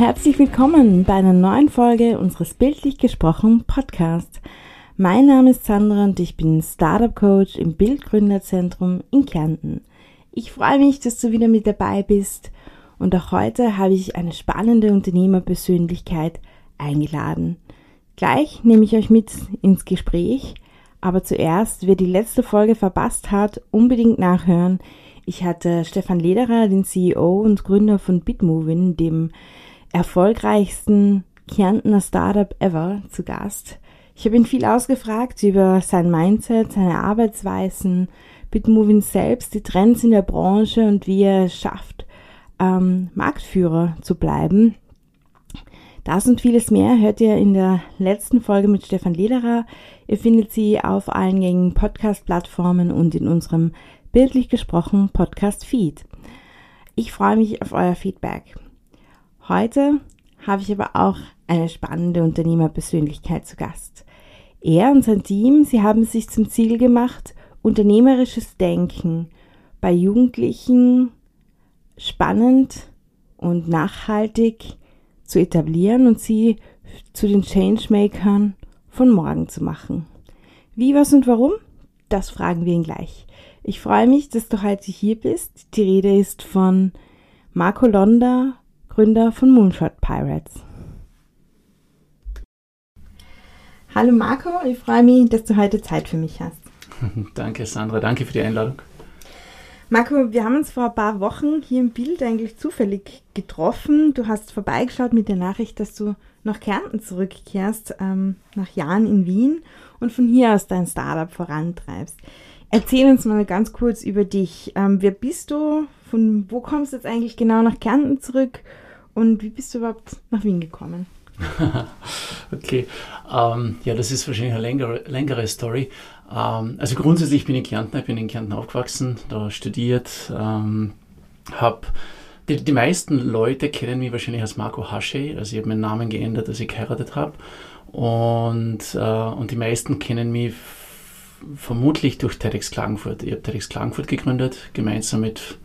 herzlich willkommen bei einer neuen Folge unseres Bildlich gesprochen Podcasts. Mein Name ist Sandra und ich bin Startup Coach im Bildgründerzentrum in Kärnten. Ich freue mich, dass du wieder mit dabei bist und auch heute habe ich eine spannende Unternehmerpersönlichkeit eingeladen. Gleich nehme ich euch mit ins Gespräch, aber zuerst, wer die letzte Folge verpasst hat, unbedingt nachhören. Ich hatte Stefan Lederer, den CEO und Gründer von Bitmovin, dem erfolgreichsten Kärntner Startup ever, zu Gast. Ich habe ihn viel ausgefragt über sein Mindset, seine Arbeitsweisen, Bitmovin selbst, die Trends in der Branche und wie er es schafft, ähm, Marktführer zu bleiben. Das und vieles mehr hört ihr in der letzten Folge mit Stefan Lederer. Ihr findet sie auf allen gängigen Podcast-Plattformen und in unserem bildlich gesprochen Podcast-Feed. Ich freue mich auf euer Feedback. Heute habe ich aber auch eine spannende Unternehmerpersönlichkeit zu Gast. Er und sein Team, sie haben sich zum Ziel gemacht, unternehmerisches Denken bei Jugendlichen spannend und nachhaltig zu etablieren und sie zu den Changemakern von morgen zu machen. Wie, was und warum? Das fragen wir ihn gleich. Ich freue mich, dass du heute hier bist. Die Rede ist von Marco Londa, Gründer von Moonshot Pirates. Hallo Marco, ich freue mich, dass du heute Zeit für mich hast. Danke Sandra, danke für die Einladung. Marco, wir haben uns vor ein paar Wochen hier im Bild eigentlich zufällig getroffen. Du hast vorbeigeschaut mit der Nachricht, dass du nach Kärnten zurückkehrst, ähm, nach Jahren in Wien und von hier aus dein Startup vorantreibst. Erzähl uns mal ganz kurz über dich. Ähm, wer bist du? Von wo kommst du jetzt eigentlich genau nach Kärnten zurück? Und wie bist du überhaupt nach Wien gekommen? okay, ähm, ja, das ist wahrscheinlich eine längere, längere Story. Ähm, also grundsätzlich bin ich Kärntner, ich bin in Kärnten aufgewachsen, da studiert, ähm, habe die, die, meisten Leute kennen mich wahrscheinlich als Marco Hasche, also ich habe meinen Namen geändert, als ich geheiratet habe. Und, äh, und die meisten kennen mich vermutlich durch TEDx Klagenfurt. Ich habe TEDx Klagenfurt gegründet, gemeinsam mit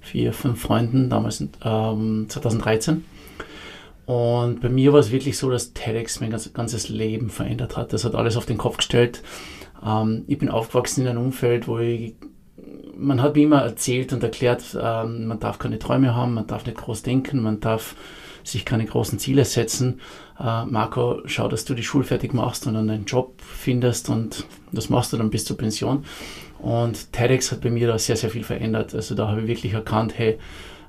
vier, fünf Freunden, damals ähm, 2013. Und bei mir war es wirklich so, dass TEDx mein ganzes Leben verändert hat. Das hat alles auf den Kopf gestellt. Ähm, ich bin aufgewachsen in einem Umfeld, wo ich, man hat mir immer erzählt und erklärt, ähm, man darf keine Träume haben, man darf nicht groß denken, man darf sich keine großen Ziele setzen. Äh, Marco, schau, dass du die Schule fertig machst und dann einen Job findest und das machst du dann bis zur Pension. Und TEDx hat bei mir da sehr, sehr viel verändert. Also da habe ich wirklich erkannt, hey,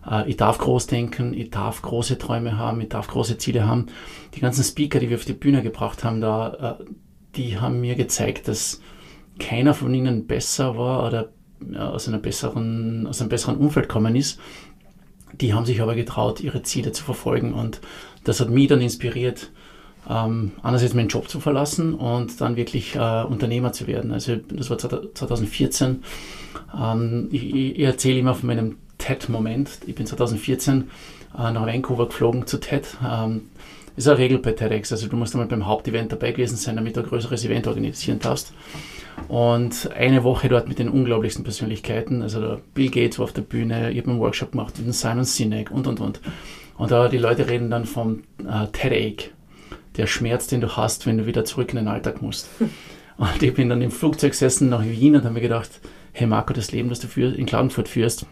äh, ich darf groß denken, ich darf große Träume haben, ich darf große Ziele haben. Die ganzen Speaker, die wir auf die Bühne gebracht haben, da, äh, die haben mir gezeigt, dass keiner von ihnen besser war oder aus, einer besseren, aus einem besseren Umfeld gekommen ist. Die haben sich aber getraut, ihre Ziele zu verfolgen und das hat mich dann inspiriert, ähm, einerseits meinen Job zu verlassen und dann wirklich äh, Unternehmer zu werden. Also das war 2014. Ähm, ich, ich erzähle immer von meinem TED-Moment. Ich bin 2014 äh, nach Vancouver geflogen zu TED. Ähm, ist eine Regel bei TEDx. Also du musst einmal beim Hauptevent dabei gewesen sein, damit du ein größeres Event organisieren darfst. Und eine Woche dort mit den unglaublichsten Persönlichkeiten. Also Bill Gates war auf der Bühne, ich habe einen Workshop gemacht mit Simon Sinek und und und. Und da die Leute reden dann vom äh, TED-Ache, der Schmerz, den du hast, wenn du wieder zurück in den Alltag musst. Und ich bin dann im Flugzeug gesessen nach Wien und habe mir gedacht, hey Marco, das Leben, das du für, in Klagenfurt führst,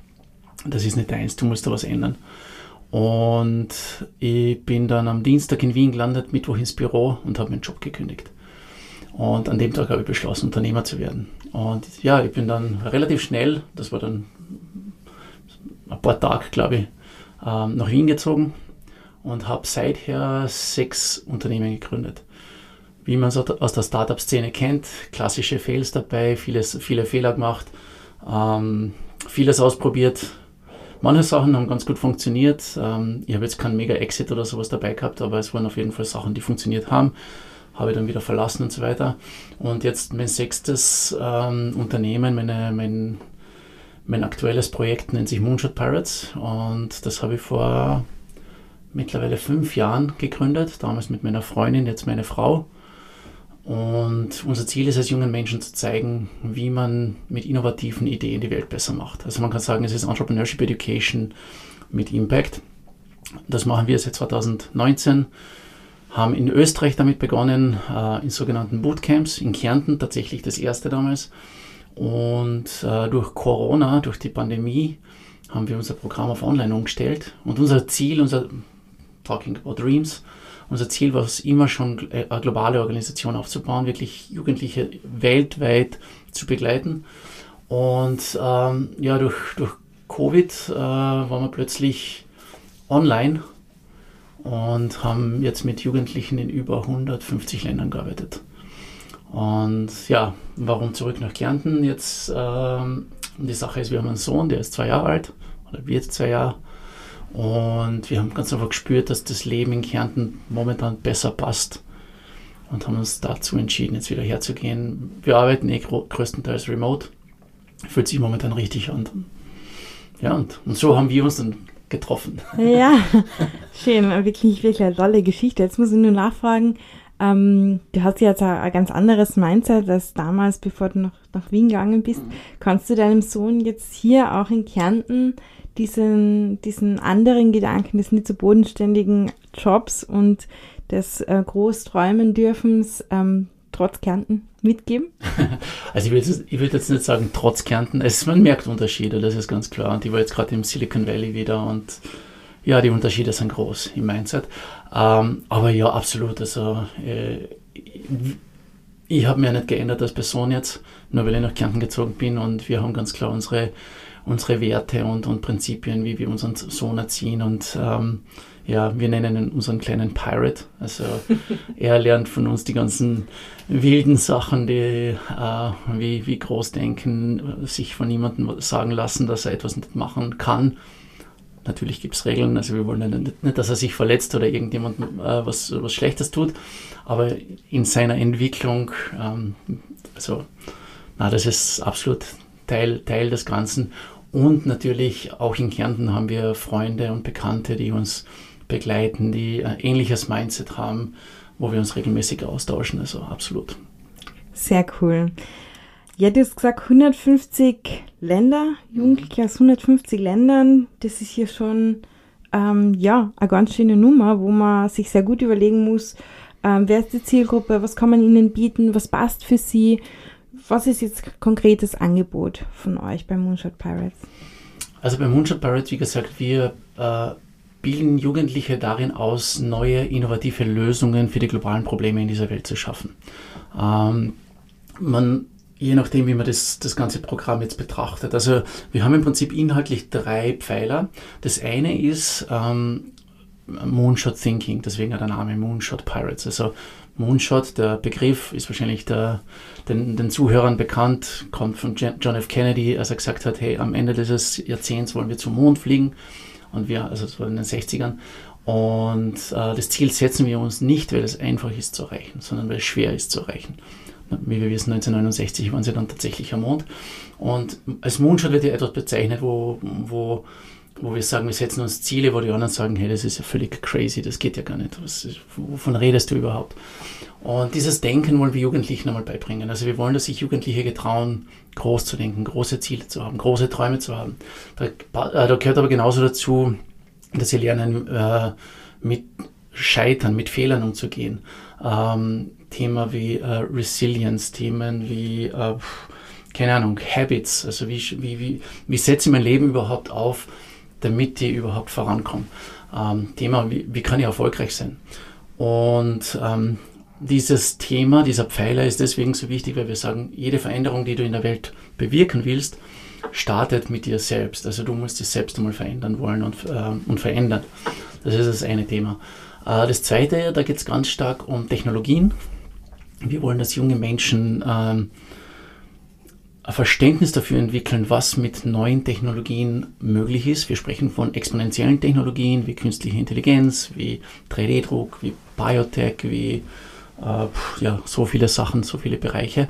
das ist nicht deins, du musst da was ändern. Und ich bin dann am Dienstag in Wien gelandet, Mittwoch ins Büro und habe meinen Job gekündigt. Und an dem Tag habe ich beschlossen, Unternehmer zu werden. Und ja, ich bin dann relativ schnell, das war dann ein paar Tage, glaube ich, ähm, nach Wien gezogen und habe seither sechs Unternehmen gegründet. Wie man es aus der Startup-Szene kennt, klassische Fails dabei, vieles, viele Fehler gemacht, ähm, vieles ausprobiert, Manche Sachen haben ganz gut funktioniert. Ähm, ich habe jetzt keinen Mega-Exit oder sowas dabei gehabt, aber es waren auf jeden Fall Sachen, die funktioniert haben. Habe ich dann wieder verlassen und so weiter. Und jetzt mein sechstes ähm, Unternehmen, meine, mein, mein aktuelles Projekt nennt sich Moonshot Pirates und das habe ich vor mittlerweile fünf Jahren gegründet, damals mit meiner Freundin, jetzt meine Frau. Und unser Ziel ist es, jungen Menschen zu zeigen, wie man mit innovativen Ideen die Welt besser macht. Also man kann sagen, es ist Entrepreneurship Education mit Impact. Das machen wir seit 2019 haben in Österreich damit begonnen, äh, in sogenannten Bootcamps, in Kärnten tatsächlich das erste damals. Und äh, durch Corona, durch die Pandemie, haben wir unser Programm auf Online umgestellt. Und unser Ziel, unser Talking About Dreams, unser Ziel war es immer schon, äh, eine globale Organisation aufzubauen, wirklich Jugendliche weltweit zu begleiten. Und ähm, ja, durch, durch Covid äh, waren wir plötzlich online und haben jetzt mit Jugendlichen in über 150 Ländern gearbeitet. Und ja, warum zurück nach Kärnten? Jetzt, ähm, die Sache ist, wir haben einen Sohn, der ist zwei Jahre alt oder wird zwei Jahre. Und wir haben ganz einfach gespürt, dass das Leben in Kärnten momentan besser passt und haben uns dazu entschieden, jetzt wieder herzugehen. Wir arbeiten eh größtenteils remote. Fühlt sich momentan richtig an. Ja, und, und so haben wir uns dann getroffen. Ja, schön. Wirklich, wirklich eine tolle Geschichte. Jetzt muss ich nur nachfragen. Ähm, du hast jetzt ein, ein, ganz anderes Mindset als damals, bevor du noch nach Wien gegangen bist. Mhm. Kannst du deinem Sohn jetzt hier auch in Kärnten diesen, diesen anderen Gedanken des nicht so bodenständigen Jobs und des äh, Großträumen dürfens ähm, trotz Kärnten mitgeben? Also ich würde ich würd jetzt nicht sagen trotz Kärnten. Es, man merkt Unterschiede, das ist ganz klar. Und ich war jetzt gerade im Silicon Valley wieder und ja, die Unterschiede sind groß im Mindset. Ähm, aber ja, absolut. Also äh, ich habe mich nicht geändert als Person jetzt, nur weil ich nach Kärnten gezogen bin und wir haben ganz klar unsere, unsere Werte und, und Prinzipien, wie wir unseren Sohn erziehen und ähm, ja, wir nennen ihn unseren kleinen Pirate. Also er lernt von uns die ganzen wilden Sachen, die äh, wie, wie Großdenken, sich von niemandem sagen lassen, dass er etwas nicht machen kann. Natürlich gibt es Regeln, also wir wollen nicht, nicht, dass er sich verletzt oder irgendjemand äh, was, was Schlechtes tut, aber in seiner Entwicklung, ähm, also na, das ist absolut Teil, Teil des Ganzen. Und natürlich auch in Kärnten haben wir Freunde und Bekannte, die uns begleiten, die ein ähnliches Mindset haben, wo wir uns regelmäßig austauschen. Also absolut. Sehr cool. Ja, du hast gesagt 150 Länder, Jugendliche aus 150 Ländern. Das ist hier schon ähm, ja, eine ganz schöne Nummer, wo man sich sehr gut überlegen muss, ähm, wer ist die Zielgruppe, was kann man ihnen bieten, was passt für sie. Was ist jetzt konkretes Angebot von euch bei Moonshot Pirates? Also bei Moonshot Pirates, wie gesagt, wir äh, bilden Jugendliche darin aus, neue innovative Lösungen für die globalen Probleme in dieser Welt zu schaffen. Ähm, man, je nachdem, wie man das, das ganze Programm jetzt betrachtet. Also wir haben im Prinzip inhaltlich drei Pfeiler. Das eine ist ähm, Moonshot Thinking, deswegen der Name Moonshot Pirates. Also Moonshot, der Begriff ist wahrscheinlich der, den, den Zuhörern bekannt, kommt von John F. Kennedy, als er gesagt hat, hey, am Ende dieses Jahrzehnts wollen wir zum Mond fliegen. Und wir, also es war in den 60ern. Und äh, das Ziel setzen wir uns nicht, weil es einfach ist zu erreichen, sondern weil es schwer ist zu erreichen. Wie wir wissen, 1969 waren sie dann tatsächlich am Mond. Und als Moonshot wird ja etwas bezeichnet, wo, wo, wo wir sagen, wir setzen uns Ziele, wo die anderen sagen, hey, das ist ja völlig crazy, das geht ja gar nicht. Was, wovon redest du überhaupt? Und dieses Denken wollen wir Jugendlichen einmal beibringen. Also wir wollen, dass sich Jugendliche getrauen, groß zu denken, große Ziele zu haben, große Träume zu haben. Da, äh, da gehört aber genauso dazu, dass sie lernen, äh, mit Scheitern, mit Fehlern umzugehen. Ähm, Thema wie äh, Resilience, Themen wie, äh, keine Ahnung, Habits, also wie, wie, wie, wie setze ich mein Leben überhaupt auf, damit ich überhaupt vorankomme. Ähm, Thema, wie, wie kann ich erfolgreich sein? Und ähm, dieses Thema, dieser Pfeiler ist deswegen so wichtig, weil wir sagen, jede Veränderung, die du in der Welt bewirken willst, startet mit dir selbst. Also du musst dich selbst einmal verändern wollen und, äh, und verändern. Das ist das eine Thema. Äh, das zweite, da geht es ganz stark um Technologien. Wir wollen, dass junge Menschen äh, ein Verständnis dafür entwickeln, was mit neuen Technologien möglich ist. Wir sprechen von exponentiellen Technologien wie künstliche Intelligenz, wie 3D-Druck, wie Biotech, wie äh, ja, so viele Sachen, so viele Bereiche.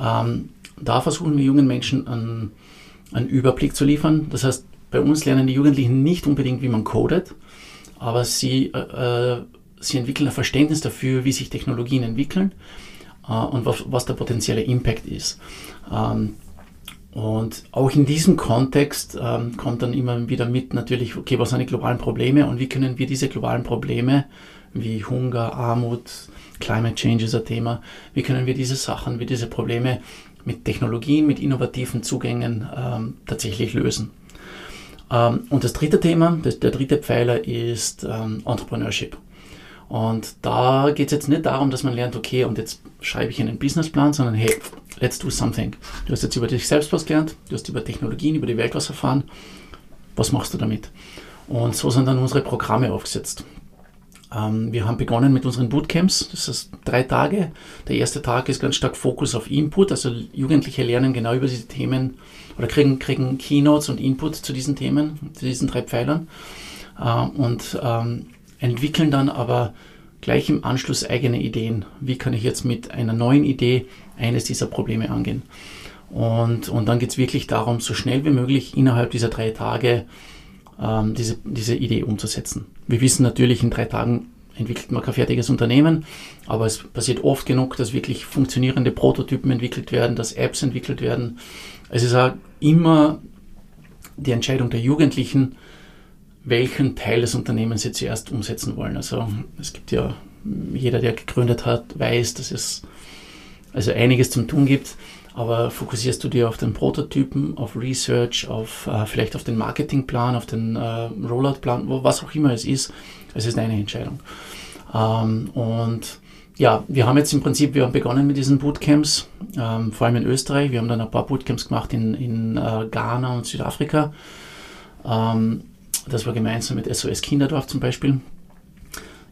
Ähm, da versuchen wir jungen Menschen einen, einen Überblick zu liefern. Das heißt, bei uns lernen die Jugendlichen nicht unbedingt, wie man codet, aber sie, äh, sie entwickeln ein Verständnis dafür, wie sich Technologien entwickeln äh, und was, was, der potenzielle Impact ist. Ähm, Und auch in diesem Kontext ähm, kommt dann immer wieder mit natürlich, okay, was sind die globalen Probleme und wie können wir diese globalen Probleme wie Hunger, Armut, Climate Change ist ein Thema, wie können wir diese Sachen, wie diese Probleme mit Technologien, mit innovativen Zugängen ähm, tatsächlich lösen. Ähm, und das dritte Thema, das, der dritte Pfeiler ist ähm, Entrepreneurship. Und da geht es jetzt nicht darum, dass man lernt, okay, und jetzt schreibe ich einen Businessplan, sondern hey, let's do something. Du hast jetzt über dich selbst was gelernt, du hast über Technologien, über die Welt was erfahren. Was machst du damit? Und so sind dann unsere Programme aufgesetzt. Ähm, wir haben begonnen mit unseren Bootcamps. Das ist drei Tage. Der erste Tag ist ganz stark Fokus auf Input. Also Jugendliche lernen genau über diese Themen oder kriegen, kriegen Keynotes und Input zu diesen Themen, zu diesen drei Pfeilern. Äh, und ähm, entwickeln dann aber gleich im Anschluss eigene Ideen. Wie kann ich jetzt mit einer neuen Idee eines dieser Probleme angehen? Und, und dann geht es wirklich darum, so schnell wie möglich innerhalb dieser drei Tage ähm, diese, diese Idee umzusetzen. Wir wissen natürlich, in drei Tagen entwickelt man kein fertiges Unternehmen, aber es passiert oft genug, dass wirklich funktionierende Prototypen entwickelt werden, dass Apps entwickelt werden. Es ist auch immer die Entscheidung der Jugendlichen, welchen Teil des Unternehmens sie zuerst umsetzen wollen. Also es gibt ja, jeder, der gegründet hat, weiß, dass es also einiges zum Tun gibt, aber fokussierst du dir auf den Prototypen, auf Research, auf äh, vielleicht auf den Marketingplan, auf den äh, Rolloutplan, was auch immer es ist, es ist deine Entscheidung. Ähm, und ja, wir haben jetzt im Prinzip, wir haben begonnen mit diesen Bootcamps, ähm, vor allem in Österreich. Wir haben dann ein paar Bootcamps gemacht in, in äh, Ghana und Südafrika. Ähm, das war gemeinsam mit SOS Kinderdorf zum Beispiel.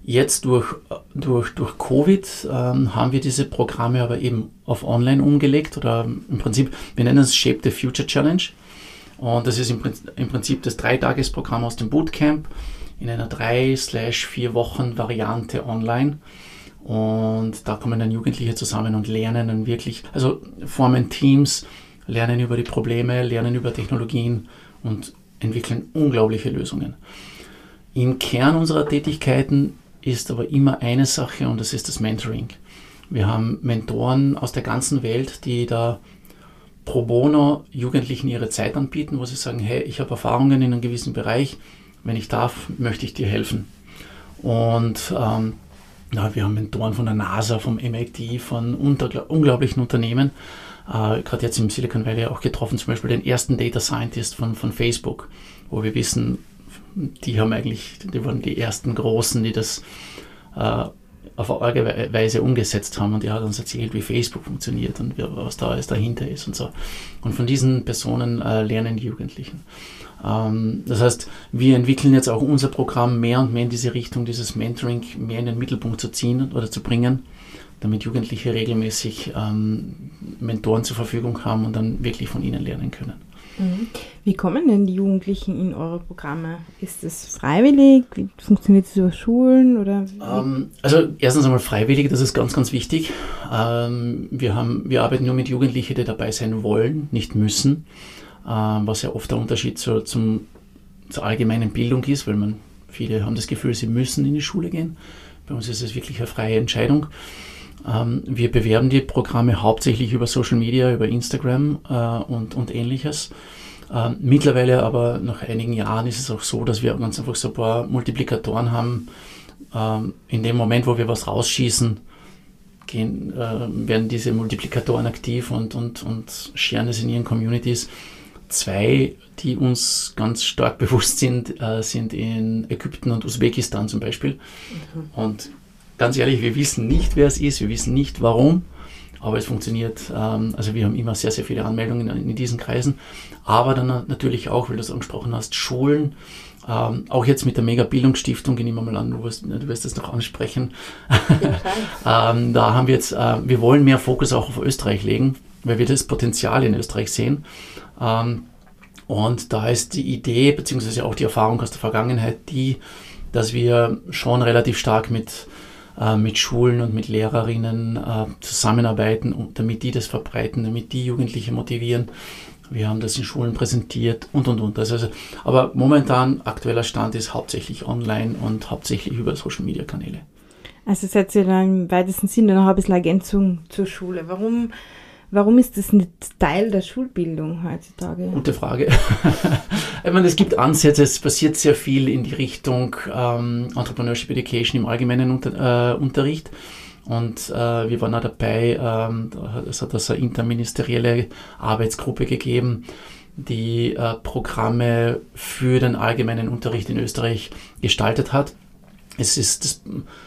Jetzt durch, durch, durch Covid ähm, haben wir diese Programme aber eben auf Online umgelegt oder im Prinzip, wir nennen es Shape the Future Challenge. Und das ist im, im Prinzip das Dreitagesprogramm aus dem Bootcamp in einer drei slash vier Wochen Variante online. Und da kommen dann Jugendliche zusammen und lernen dann wirklich, also formen Teams, lernen über die Probleme, lernen über Technologien und entwickeln unglaubliche Lösungen. Im Kern unserer Tätigkeiten ist aber immer eine Sache und das ist das Mentoring. Wir haben Mentoren aus der ganzen Welt, die da pro bono Jugendlichen ihre Zeit anbieten, wo sie sagen, hey, ich habe Erfahrungen in einem gewissen Bereich, wenn ich darf, möchte ich dir helfen. Und ähm, ja, wir haben Mentoren von der NASA, vom MIT, von unglaublichen Unternehmen, äh, gerade jetzt im Silicon Valley auch getroffen, zum Beispiel den ersten Data Scientist von, von Facebook, wo wir wissen, die haben eigentlich, die waren die ersten Großen, die das äh, auf eine Weise umgesetzt haben und er hat uns erzählt, wie Facebook funktioniert und was da alles dahinter ist und so. Und von diesen Personen äh, lernen die Jugendlichen. Ähm, das heißt, wir entwickeln jetzt auch unser Programm mehr und mehr in diese Richtung, dieses Mentoring mehr in den Mittelpunkt zu ziehen oder zu bringen damit Jugendliche regelmäßig ähm, Mentoren zur Verfügung haben und dann wirklich von ihnen lernen können. Mhm. Wie kommen denn die Jugendlichen in eure Programme? Ist es freiwillig? Wie funktioniert es über Schulen? Oder ähm, also erstens einmal freiwillig, das ist ganz, ganz wichtig. Ähm, wir, haben, wir arbeiten nur mit Jugendlichen, die dabei sein wollen, nicht müssen, ähm, was ja oft der Unterschied zur, zum, zur allgemeinen Bildung ist, weil man viele haben das Gefühl, sie müssen in die Schule gehen. Bei uns ist es wirklich eine freie Entscheidung. Ähm, wir bewerben die Programme hauptsächlich über Social Media, über Instagram äh, und, und ähnliches. Ähm, mittlerweile aber nach einigen Jahren ist es auch so, dass wir ganz einfach so ein paar Multiplikatoren haben. Ähm, in dem Moment, wo wir was rausschießen, gehen, äh, werden diese Multiplikatoren aktiv und, und, und scheren es in ihren Communities. Zwei, die uns ganz stark bewusst sind, äh, sind in Ägypten und Usbekistan zum Beispiel. Mhm. Und ganz ehrlich, wir wissen nicht, wer es ist, wir wissen nicht warum, aber es funktioniert. Ähm, also wir haben immer sehr, sehr viele Anmeldungen in, diesen Kreisen, aber dann natürlich auch, weil du es angesprochen hast, Schulen. Ähm, auch jetzt mit der Mega-Bildungsstiftung, ich nehme mal an, du wirst, du wirst das noch ansprechen. ähm, da haben wir jetzt, äh, wir wollen mehr Fokus auch auf Österreich legen, weil wir das Potenzial in Österreich sehen. Ähm, und da ist die Idee, beziehungsweise auch die Erfahrung aus der Vergangenheit, die, dass wir schon relativ stark mit äh, mit Schulen und mit Lehrerinnen äh, zusammenarbeiten, damit die das verbreiten, damit die Jugendliche motivieren. Wir haben das in Schulen präsentiert und und und. Also, aber momentan aktueller Stand ist hauptsächlich online und hauptsächlich über Social Media Kanäle. Also seid ihr da im weitesten Sinne noch ein bisschen Ergänzung zur Schule. Warum, Warum ist das nicht Teil der Schulbildung heutzutage? Gute Frage. ich meine, es gibt Ansätze, es passiert sehr viel in die Richtung ähm, Entrepreneurship Education im allgemeinen Unter, äh, Unterricht. Und äh, wir waren auch dabei, ähm, es hat also eine interministerielle Arbeitsgruppe gegeben, die äh, Programme für den allgemeinen Unterricht in Österreich gestaltet hat es ist das,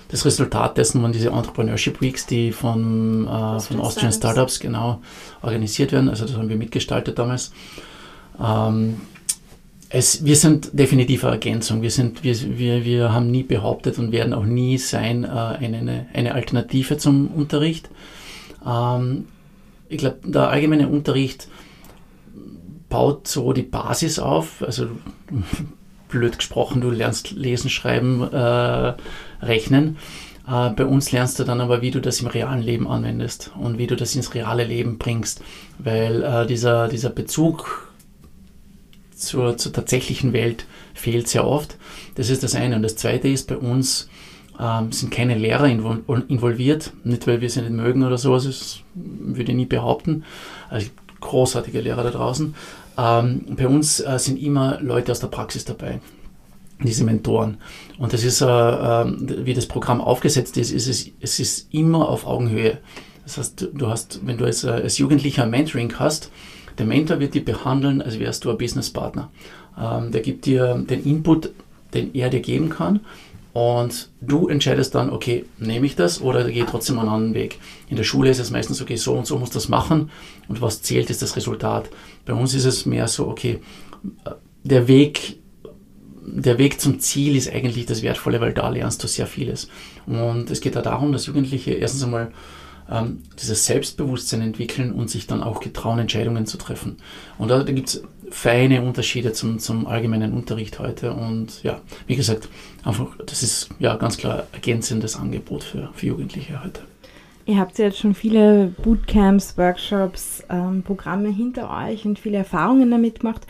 das, Resultat dessen waren diese Entrepreneurship Weeks, die von, äh, von Austrian Startups genau organisiert werden. Also das haben wir mitgestaltet damals. Ähm, es, wir sind definitiv eine Ergänzung. Wir, sind, wir, wir, wir haben nie behauptet und werden auch nie sein äh, eine, eine Alternative zum Unterricht. Ähm, ich glaube, der allgemeine Unterricht baut so die Basis auf. Also blöd gesprochen, du lernst lesen, schreiben, äh, rechnen. Äh, bei uns lernst du dann aber, wie du das im realen Leben anwendest und wie du das ins reale Leben bringst, weil äh, dieser, dieser Bezug zur, zur tatsächlichen Welt fehlt sehr oft. Das ist das eine. Und das zweite ist, bei uns ähm, sind keine Lehrer involviert, nicht weil wir sie nicht mögen oder sowas, das würde ich nie behaupten. Also großartige Lehrer da draußen, ähm, bei uns äh, sind immer Leute aus der Praxis dabei, diese Mentoren. Und das ist, äh, äh, wie das Programm aufgesetzt ist, ist es, es ist immer auf Augenhöhe. Das heißt, du hast, wenn du als, äh, als Jugendlicher Mentoring hast, der Mentor wird dich behandeln, als wärst du ein Businesspartner. Ähm, der gibt dir den Input, den er dir geben kann und du entscheidest dann, okay, nehme ich das oder gehe trotzdem einen anderen Weg. In der Schule ist es meistens, okay, so und so muss das machen und was zählt, ist das Resultat. Bei uns ist es mehr so, okay, der Weg, der Weg zum Ziel ist eigentlich das Wertvolle, weil da lernst du sehr vieles. Und es geht da darum, dass Jugendliche erstens einmal ähm, dieses Selbstbewusstsein entwickeln und sich dann auch getrauen, Entscheidungen zu treffen. Und da, da gibt es feine Unterschiede zum, zum allgemeinen Unterricht heute. Und ja, wie gesagt, einfach, das ist ja ganz klar ergänzendes Angebot für, für Jugendliche heute. Ihr habt ja jetzt schon viele Bootcamps, Workshops, ähm, Programme hinter euch und viele Erfahrungen damit gemacht.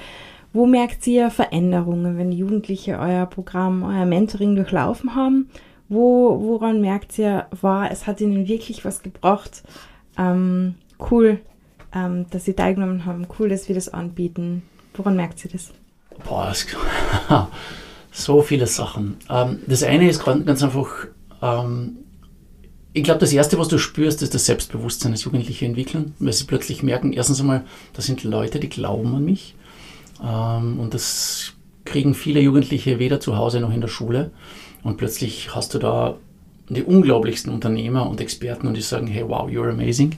Wo merkt ihr Veränderungen, wenn Jugendliche euer Programm, euer Mentoring durchlaufen haben? Wo, woran merkt ihr, war, es hat ihnen wirklich was gebracht? Ähm, cool, ähm, dass sie teilgenommen haben. Cool, dass wir das anbieten. Woran merkt ihr das? Boah, das, so viele Sachen. Ähm, das eine ist ganz einfach, ähm, ich glaube, das Erste, was du spürst, ist das Selbstbewusstsein, das Jugendliche entwickeln, weil sie plötzlich merken, erstens einmal, das sind Leute, die glauben an mich. Ähm, und das kriegen viele Jugendliche weder zu Hause noch in der Schule. Und plötzlich hast du da die unglaublichsten Unternehmer und Experten und die sagen, hey, wow, you're amazing.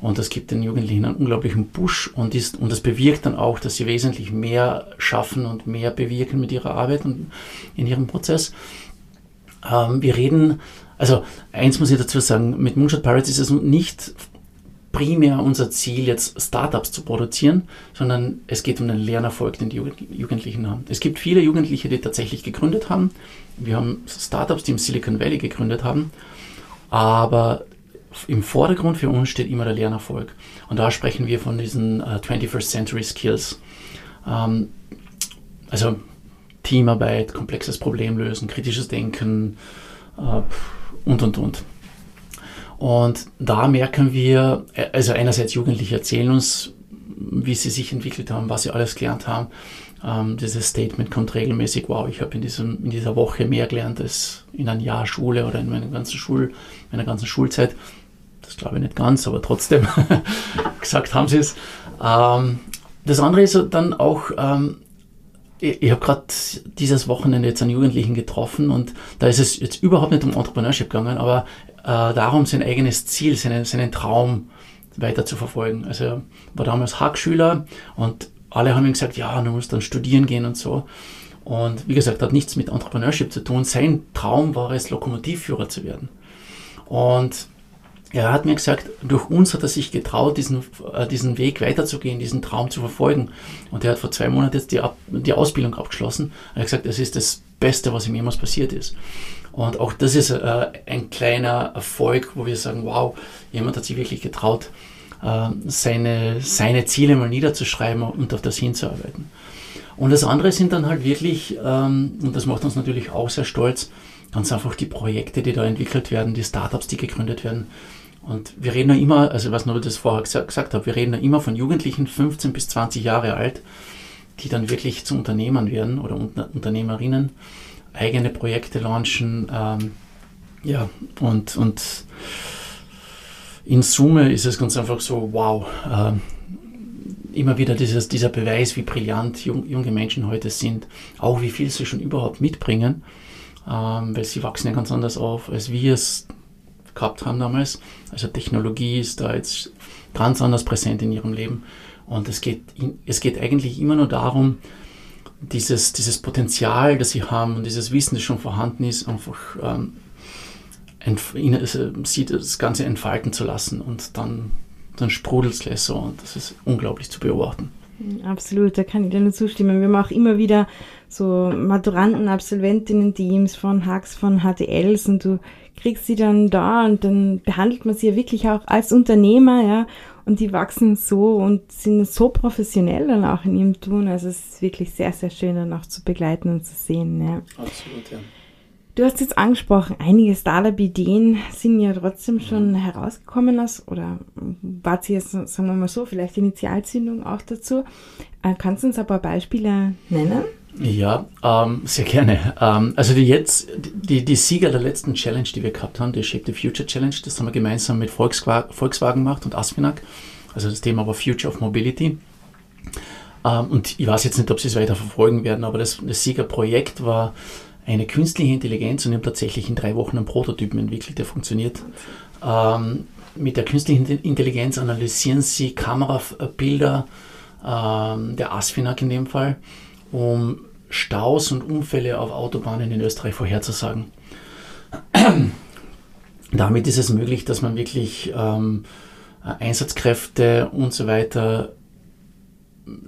Und das gibt den Jugendlichen einen unglaublichen Push und, ist, und das bewirkt dann auch, dass sie wesentlich mehr schaffen und mehr bewirken mit ihrer Arbeit und in ihrem Prozess. Ähm, wir reden, also eins muss ich dazu sagen, mit Moonshot Pirates ist es nicht primär unser Ziel, jetzt Startups zu produzieren, sondern es geht um den Lernerfolg, den die Jugendlichen haben. Es gibt viele Jugendliche, die tatsächlich gegründet haben. Wir haben Startups, die im Silicon Valley gegründet haben. Aber im Vordergrund für uns steht immer der Lernerfolg. Und da sprechen wir von diesen uh, 21st Century Skills. Ähm, also Teamarbeit, komplexes Problemlösen, kritisches Denken äh, und, und, und. Und da merken wir, äh, also einerseits Jugendliche erzählen uns, wie sie sich entwickelt haben, was sie alles gelernt haben. Ähm, dieses Statement kommt regelmäßig, wow, ich habe in, in dieser Woche mehr gelernt als in einem Jahr Schule oder in meiner ganzen, Schul, meiner ganzen Schulzeit das glaube ich nicht ganz, aber trotzdem gesagt haben sie es. Ähm, das andere ist dann auch, ähm, ich, ich habe gerade dieses Wochenende jetzt einen Jugendlichen getroffen und da ist es jetzt überhaupt nicht um Entrepreneurship gegangen, aber darum, sein eigenes Ziel, seinen, seinen Traum weiter zu verfolgen. Also er war damals Hackschüler und alle haben ihm gesagt, ja, du musst dann studieren gehen und so. Und wie gesagt, hat nichts mit Entrepreneurship zu tun. Sein Traum war es, Lokomotivführer zu werden. Und er hat mir gesagt, durch uns hat er sich getraut, diesen, äh, diesen Weg weiterzugehen, diesen Traum zu verfolgen. Und er hat vor zwei Monaten jetzt die, Ab die Ausbildung abgeschlossen. Er hat gesagt, das ist das Beste, was ihm jemals passiert ist. Und auch das ist äh, ein kleiner Erfolg, wo wir sagen, wow, jemand hat sich wirklich getraut, äh, seine, seine Ziele mal niederzuschreiben und auf das hinzuarbeiten. Und das andere sind dann halt wirklich, ähm, und das macht uns natürlich auch sehr stolz, ganz einfach die Projekte, die da entwickelt werden, die Startups, die gegründet werden Und wir reden ja immer, also was nur das vorher gesagt habe, wir reden ja immer von Jugendlichen 15 bis 20 Jahre alt, die dann wirklich zu Unternehmern werden oder Unternehmerinnen, eigene Projekte launchen. Ähm, ja, und, und in Summe ist es ganz einfach so, wow, äh, immer wieder dieses, dieser Beweis, wie brillant jung, junge Menschen heute sind, auch wie viel sie schon überhaupt mitbringen, ähm, weil sie wachsen ja ganz anders auf, als wir es gehabt haben damals. Also Technologie ist da jetzt ganz anders präsent in ihrem Leben. Und es geht, es geht eigentlich immer nur darum, dieses, dieses Potenzial, das sie haben und dieses Wissen, das schon vorhanden ist, einfach ähm, sie das Ganze entfalten zu lassen und dann, dann sprudelt es gleich so und das ist unglaublich zu beobachten. Absolut, da kann ich dir nur zustimmen. Wir haben auch immer wieder so Maturanten, Absolventinnen-Teams von Hacks, von HTLs und du kriegst sie dann da und dann behandelt man sie ja wirklich auch als Unternehmer, ja, und die wachsen so und sind so professionell dann auch in ihrem Tun. Also es ist wirklich sehr, sehr schön dann auch zu begleiten und zu sehen, ja. Absolut, ja. Du hast jetzt angesprochen, einige Startup-Ideen sind ja trotzdem schon herausgekommen aus, oder war sie jetzt, sagen wir mal so, vielleicht Initialzündung auch dazu. Äh, kannst du uns ein paar Beispiele nennen? Ja, ähm, sehr gerne. Ähm, also die jetzt, die, die Sieger der letzten Challenge, die wir gehabt haben, die Shape the Future Challenge, das haben wir gemeinsam mit Volkswagen, Volkswagen gemacht und Asfinag. Also das Thema war Future of Mobility. Ähm, und ich weiß jetzt nicht, ob sie es weiter verfolgen werden, aber das, das Siegerprojekt war eine künstliche Intelligenz und ich habe tatsächlich in drei Wochen einen Prototypen entwickelt, der funktioniert. Ähm, mit der künstlichen Intelligenz analysieren sie Kamerabilder ähm, der ASFINAG in dem Fall um Staus und Unfälle auf Autobahnen in Österreich vorherzusagen. Damit ist es möglich, dass man wirklich ähm, Einsatzkräfte und so weiter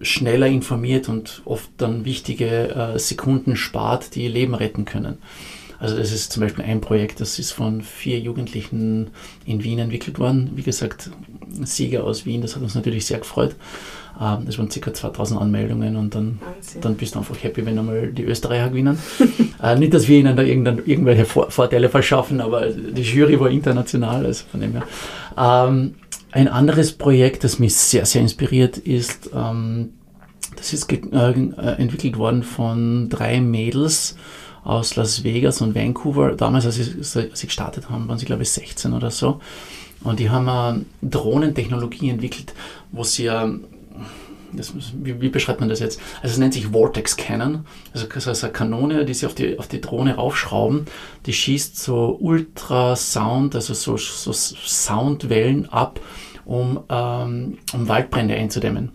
schneller informiert und oft dann wichtige äh, Sekunden spart, die Leben retten können. Also das ist zum Beispiel ein Projekt, das ist von vier Jugendlichen in Wien entwickelt worden. Wie gesagt, Sieger aus Wien, das hat uns natürlich sehr gefreut. Ähm, das waren ca. 2000 Anmeldungen und dann, dann bist du einfach happy, wenn einmal die Österreicher gewinnen. äh, nicht, dass wir ihnen da irgendwelche Vorteile verschaffen, aber die Jury war international, also von dem her. Ähm, ein anderes Projekt, das mich sehr, sehr inspiriert, ist, ähm, das ist äh, entwickelt worden von drei Mädels aus Las Vegas und Vancouver. Damals, als sie, als sie gestartet haben, waren sie, glaube ich, 16 oder so. Und die haben äh, Drohnentechnologie entwickelt, wo sie äh, das, wie, wie, beschreibt man das jetzt? Also es nennt sich Vortex Cannon. Also das heißt eine Kanone, die sie auf die, auf die Drohne raufschrauben, die schießt so Ultrasound, also so, so Soundwellen ab, um, ähm, um Waldbrände einzudämmen.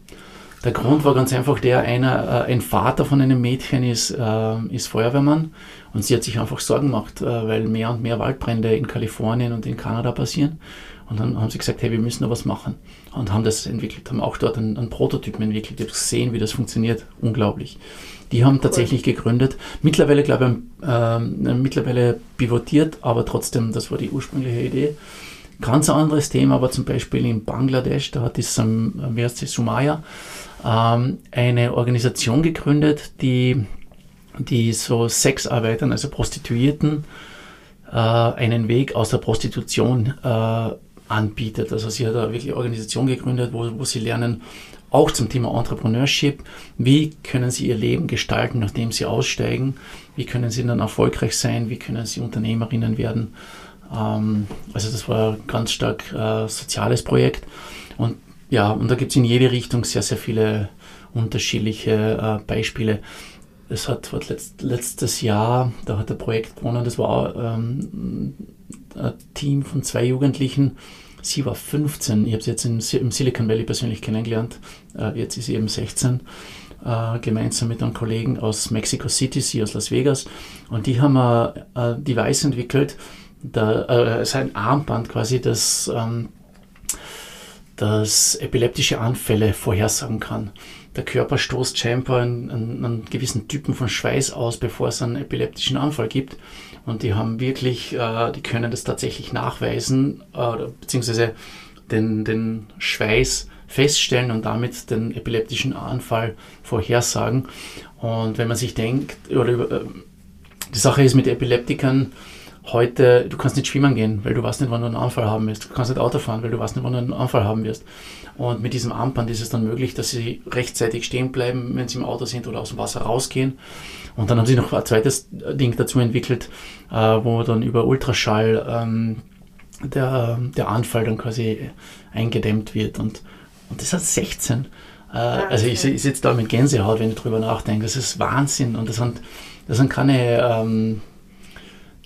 Der Grund war ganz einfach der, einer, äh, ein Vater von einem Mädchen ist, äh, ist Feuerwehrmann und sie hat sich einfach Sorgen gemacht, äh, weil mehr und mehr Waldbrände in Kalifornien und in Kanada passieren. Und dann haben sie gesagt, hey, wir müssen da was machen. Und haben das entwickelt, haben auch dort einen, einen Prototypen entwickelt. Ich habe gesehen, wie das funktioniert. Unglaublich. Die haben tatsächlich gegründet. Mittlerweile, glaube ich, äh, mittlerweile pivotiert, aber trotzdem, das war die ursprüngliche Idee. Ganz anderes Thema, aber zum Beispiel in Bangladesch, da hat die, heißt die Sumaya, ähm, eine Organisation gegründet, die, die so Sexarbeitern, also Prostituierten, äh, einen Weg aus der Prostitution äh, anbietet. Also sie hat da wirklich Organisation gegründet, wo, wo sie lernen, auch zum Thema Entrepreneurship, wie können sie ihr Leben gestalten, nachdem sie aussteigen, wie können sie dann erfolgreich sein, wie können sie Unternehmerinnen werden. Ähm, also das war ein ganz stark äh, soziales Projekt. Und ja, und da gibt es in jede Richtung sehr, sehr viele unterschiedliche äh, Beispiele. Es hat, letzt, letztes Jahr, da hat der Projekt gewonnen, das war ähm, ein Team von zwei Jugendlichen. Sie war 15, ich habe sie jetzt in, im Silicon Valley persönlich kennengelernt. Äh, jetzt ist sie eben 16, äh, gemeinsam mit einem Kollegen aus Mexico City, sie aus Las Vegas. Und die haben ein Device entwickelt, da, äh, ist ein Armband quasi, das, ähm, das epileptische Anfälle vorhersagen kann. Der Körper stoßt scheinbar einen, einen, einen gewissen Typen von Schweiß aus, bevor es einen epileptischen Anfall gibt. Und die haben wirklich, äh, die können das tatsächlich nachweisen, äh, beziehungsweise den, den Schweiß feststellen und damit den epileptischen Anfall vorhersagen. Und wenn man sich denkt, oder äh, die Sache ist mit Epileptikern, heute, du kannst nicht schwimmen gehen, weil du weißt nicht, wann du einen Anfall haben wirst. Du kannst nicht Auto fahren, weil du weißt nicht, wann du einen Anfall haben wirst. Und mit diesem Armband ist es dann möglich, dass sie rechtzeitig stehen bleiben, wenn sie im Auto sind oder aus dem Wasser rausgehen. Und dann haben sie noch ein zweites Ding dazu entwickelt, äh, wo dann über Ultraschall ähm, der, der Anfall dann quasi eingedämmt wird. Und, und das hat 16. Äh, also ich, ich sitze da mit Gänsehaut, wenn ich drüber nachdenke. Das ist Wahnsinn. Und das sind, das sind keine ähm,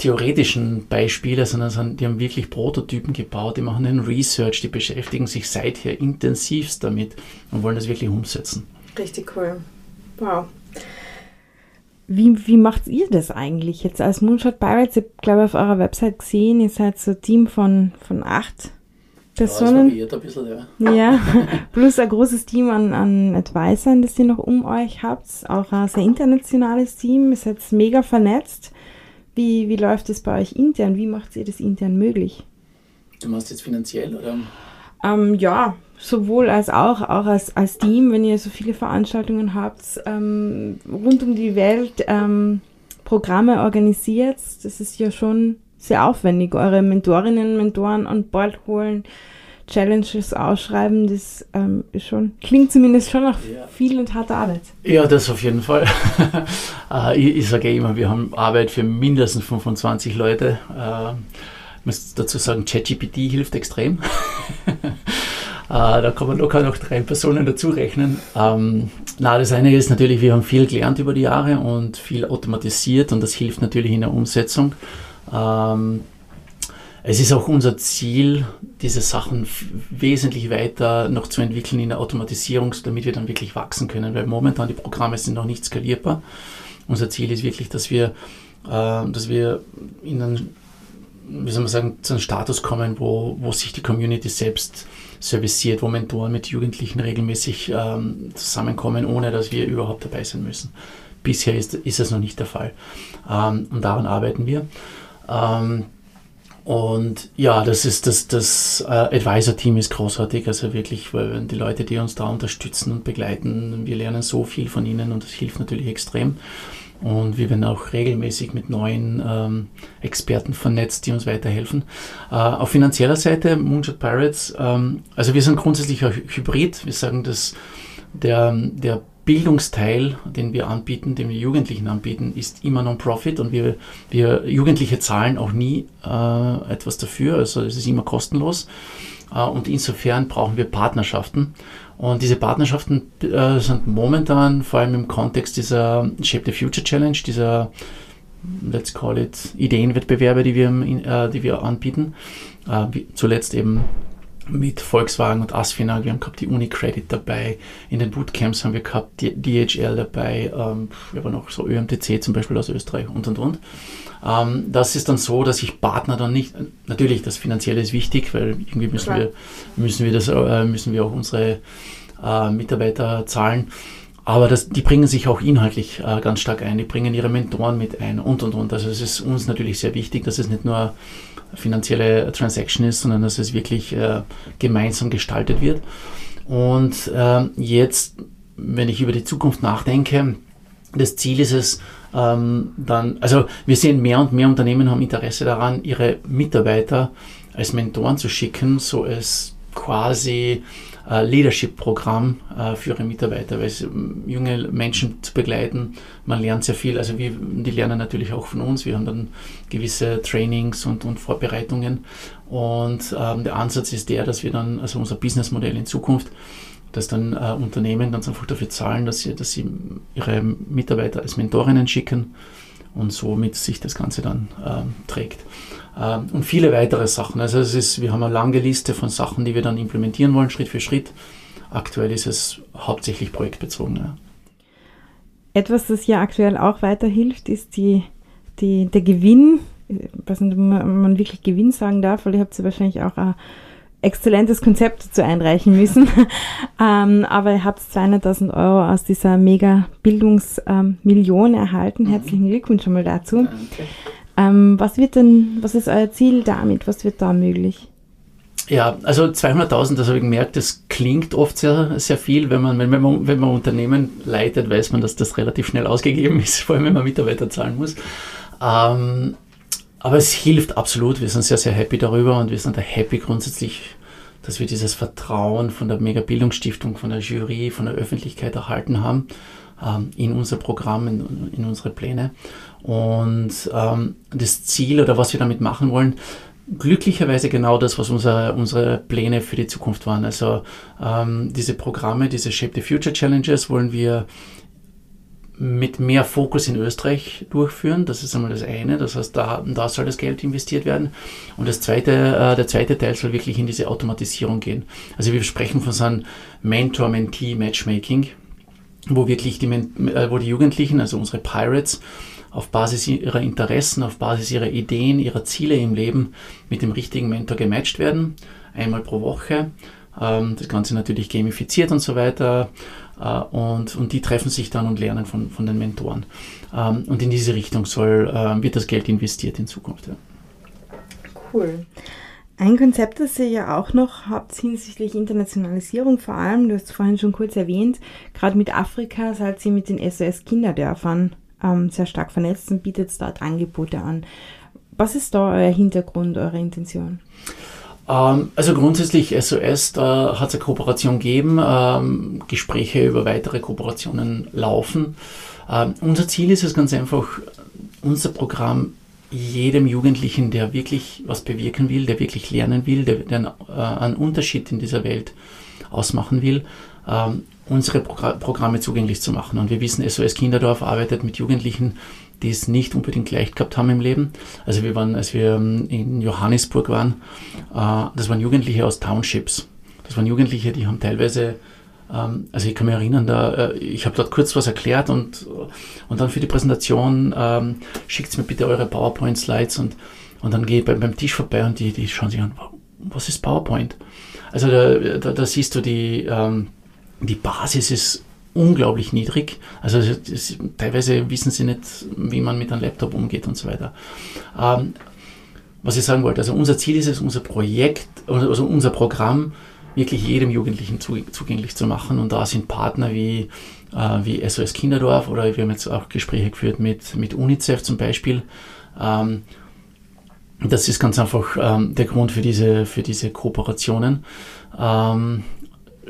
theoretischen Beispiele, sondern sind, die haben wirklich Prototypen gebaut, die machen einen Research, die beschäftigen sich seither intensivst damit und wollen das wirklich umsetzen. Richtig cool. Wow. Wie, wie macht ihr das eigentlich jetzt als Moonshot Pirates? Ich glaube, auf eurer Website gesehen, ihr seid so ein Team von, von acht Personen. Ja, das ein bisschen, ja. ja, plus ein großes Team an, an Advisern, das ihr noch um euch habt. Auch ein sehr internationales Team. Ihr seid mega vernetzt. Wie, wie läuft es bei euch intern? Wie macht ihr das intern möglich? Du machst jetzt finanziell oder? Ähm, ja, sowohl als auch, auch als, als Team, wenn ihr so viele Veranstaltungen habt, ähm, rund um die Welt ähm, Programme organisiert, das ist ja schon sehr aufwendig. Eure Mentorinnen, Mentoren an Bord holen, Challenges ausschreiben, das ähm, ist schon, klingt zumindest schon nach ja. viel und harter Arbeit. Ja, das auf jeden Fall. äh, ich, ich sage immer, wir haben Arbeit für mindestens 25 Leute. Äh, ich muss dazu sagen, ChatGPT hilft extrem. Äh, da kann man locker noch drei Personen dazu rechnen. Ähm, na, das eine ist natürlich, wir haben viel gelernt über die Jahre und viel automatisiert und das hilft natürlich in der Umsetzung. Ähm, es ist auch unser Ziel, diese Sachen wesentlich weiter noch zu entwickeln in der Automatisierung, damit wir dann wirklich wachsen können, weil momentan die Programme sind noch nicht skalierbar. Unser Ziel ist wirklich, dass wir, äh, dass wir in einen, wie soll man sagen, zu einem Status kommen, wo, wo sich die Community selbst serviciert, wo Mentoren mit Jugendlichen regelmäßig ähm, zusammenkommen, ohne dass wir überhaupt dabei sein müssen. Bisher ist, ist es noch nicht der Fall. Ähm, und daran arbeiten wir. Ähm, und ja, das ist das, das äh, Advisor-Team ist großartig, also wirklich, die Leute, die uns da unterstützen und begleiten, wir lernen so viel von ihnen und das hilft natürlich extrem. Und wir werden auch regelmäßig mit neuen ähm, Experten vernetzt, die uns weiterhelfen. Äh, auf finanzieller Seite, Moonshot Pirates, ähm, also wir sind grundsätzlich ein Hybrid. Wir sagen, dass der, der Bildungsteil, den wir anbieten, den wir Jugendlichen anbieten, ist immer Non-Profit und wir, wir Jugendliche zahlen auch nie äh, etwas dafür, also es ist immer kostenlos. Äh, und insofern brauchen wir Partnerschaften. Und diese Partnerschaften äh, sind momentan vor allem im Kontext dieser Shape the Future Challenge, dieser let's call it Ideenwettbewerbe, die wir, äh, die wir anbieten. Äh, zuletzt eben mit Volkswagen und Asfinag. Wir haben gehabt die Unicredit dabei. In den Bootcamps haben wir gehabt die DHL dabei. Ähm, wir haben noch so ÖMTC zum Beispiel aus Österreich und und und. Ähm, das ist dann so, dass ich Partner dann nicht, natürlich das Finanzielle ist wichtig, weil irgendwie müssen wir, müssen wir das, äh, müssen wir auch unsere äh, Mitarbeiter zahlen. Aber das, die bringen sich auch inhaltlich äh, ganz stark ein, die bringen ihre Mentoren mit ein und und und. Also es ist uns natürlich sehr wichtig, dass es nicht nur finanzielle Transaction ist, sondern dass es wirklich äh, gemeinsam gestaltet wird. Und äh, jetzt, wenn ich über die Zukunft nachdenke, das Ziel ist es, ähm, dann, also wir sehen mehr und mehr Unternehmen haben Interesse daran, ihre Mitarbeiter als Mentoren zu schicken, so es quasi äh, Leadership-Programm äh, für ihre Mitarbeiter, weil es, ähm, junge Menschen zu begleiten, man lernt sehr viel. Also wir, die lernen natürlich auch von uns. Wir haben dann gewisse Trainings und, und Vorbereitungen. Und ähm, der Ansatz ist der, dass wir dann, also unser Businessmodell in Zukunft, dass dann äh, Unternehmen ganz einfach dafür zahlen, dass sie, dass sie ihre Mitarbeiter als Mentorinnen schicken und somit sich das Ganze dann ähm, trägt. Ähm, und viele weitere Sachen. Also es ist, wir haben eine lange Liste von Sachen, die wir dann implementieren wollen, Schritt für Schritt. Aktuell ist es hauptsächlich projektbezogen. Ja. Etwas, das ja aktuell auch weiterhilft, ist die, die, der Gewinn. Ich weiß nicht, ob man wirklich Gewinn sagen darf, weil ihr habt ja wahrscheinlich auch ein exzellentes Konzept dazu einreichen müssen. ähm, aber ihr habt 200.000 Euro aus dieser Mega-Bildungsmillion ähm, erhalten. Mhm. Herzlichen Glückwunsch schon mal dazu. Danke. Ähm, was wird denn, was ist euer Ziel damit? Was wird da möglich? Ja, also 200.000, das habe ich gemerkt, das klingt oft sehr, sehr viel. Wenn man, wenn, man, wenn man Unternehmen leitet, weiß man, dass das relativ schnell ausgegeben ist, vor allem wenn man Mitarbeiter zahlen muss. Ähm, aber es hilft absolut. Wir sind sehr, sehr happy darüber und wir sind da happy grundsätzlich, dass wir dieses Vertrauen von der Mega Bildungsstiftung, von der Jury, von der Öffentlichkeit erhalten haben ähm, in unser Programm, in, in unsere Pläne. Und ähm, das Ziel oder was wir damit machen wollen, glücklicherweise genau das, was unsere, unsere Pläne für die Zukunft waren. Also ähm, diese Programme, diese Shape the Future Challenges wollen wir mit mehr Fokus in Österreich durchführen. Das ist einmal das eine. Das heißt, da, da soll das Geld investiert werden. Und das zweite, äh, der zweite Teil soll wirklich in diese Automatisierung gehen. Also wir sprechen von so einem Mentor-Mentee-Matchmaking, wo wirklich die, äh, wo die Jugendlichen, also unsere Pirates, auf Basis ihrer Interessen, auf Basis ihrer Ideen, ihrer Ziele im Leben mit dem richtigen Mentor gematcht werden. Einmal pro Woche. Ähm, das Ganze natürlich gamifiziert und so weiter. Äh, und, und die treffen sich dann und lernen von, von den Mentoren. Ähm, und in diese Richtung soll, äh, wird das Geld investiert in Zukunft. Cool. Ein Konzept, das ihr ja auch noch habt hinsichtlich Internationalisierung vor allem, du hast vorhin schon kurz erwähnt, gerade mit Afrika seid ihr mit den SOS Kinderdörfern ähm, sehr stark vernetzt und bietet dort Angebote an. Was ist da euer Hintergrund, eure Intention? Ähm, also grundsätzlich SOS, da hat es eine Kooperation gegeben, ähm, Gespräche über weitere Kooperationen laufen. Ähm, unser Ziel ist es ganz einfach, unser Programm jedem Jugendlichen, der wirklich was bewirken will, der wirklich lernen will, der, der äh, einen Unterschied in dieser Welt ausmachen will, ähm, unsere Progr Programme zugänglich zu machen. Und wir wissen, SOS Kinderdorf arbeitet mit Jugendlichen, die es nicht unbedingt leicht gehabt haben im Leben. Also wir waren, als wir ähm, in Johannesburg waren, äh, das waren Jugendliche aus Townships. Das waren Jugendliche, die haben teilweise ähm, also ich kann mich erinnern, da, äh, ich habe dort kurz was erklärt und, und dann für die Präsentation ähm, schickt mir bitte eure PowerPoint-Slides und, und dann gehe ich beim, Tisch vorbei und die, die schauen sich an, was ist PowerPoint? Also da, da, da siehst du die, ähm, die Basis ist unglaublich niedrig. Also das, teilweise wissen sie nicht, wie man mit einem Laptop umgeht und so weiter. Ähm, was ich sagen wollte, also unser Ziel ist es, unser Projekt, also unser Programm wirklich jedem Jugendlichen zugänglich zu machen. Und da sind Partner wie, äh, wie SOS Kinderdorf oder wir haben jetzt auch Gespräche geführt mit, mit UNICEF zum Beispiel. Ähm, das ist ganz einfach ähm, der Grund für diese, für diese Kooperationen. Ähm,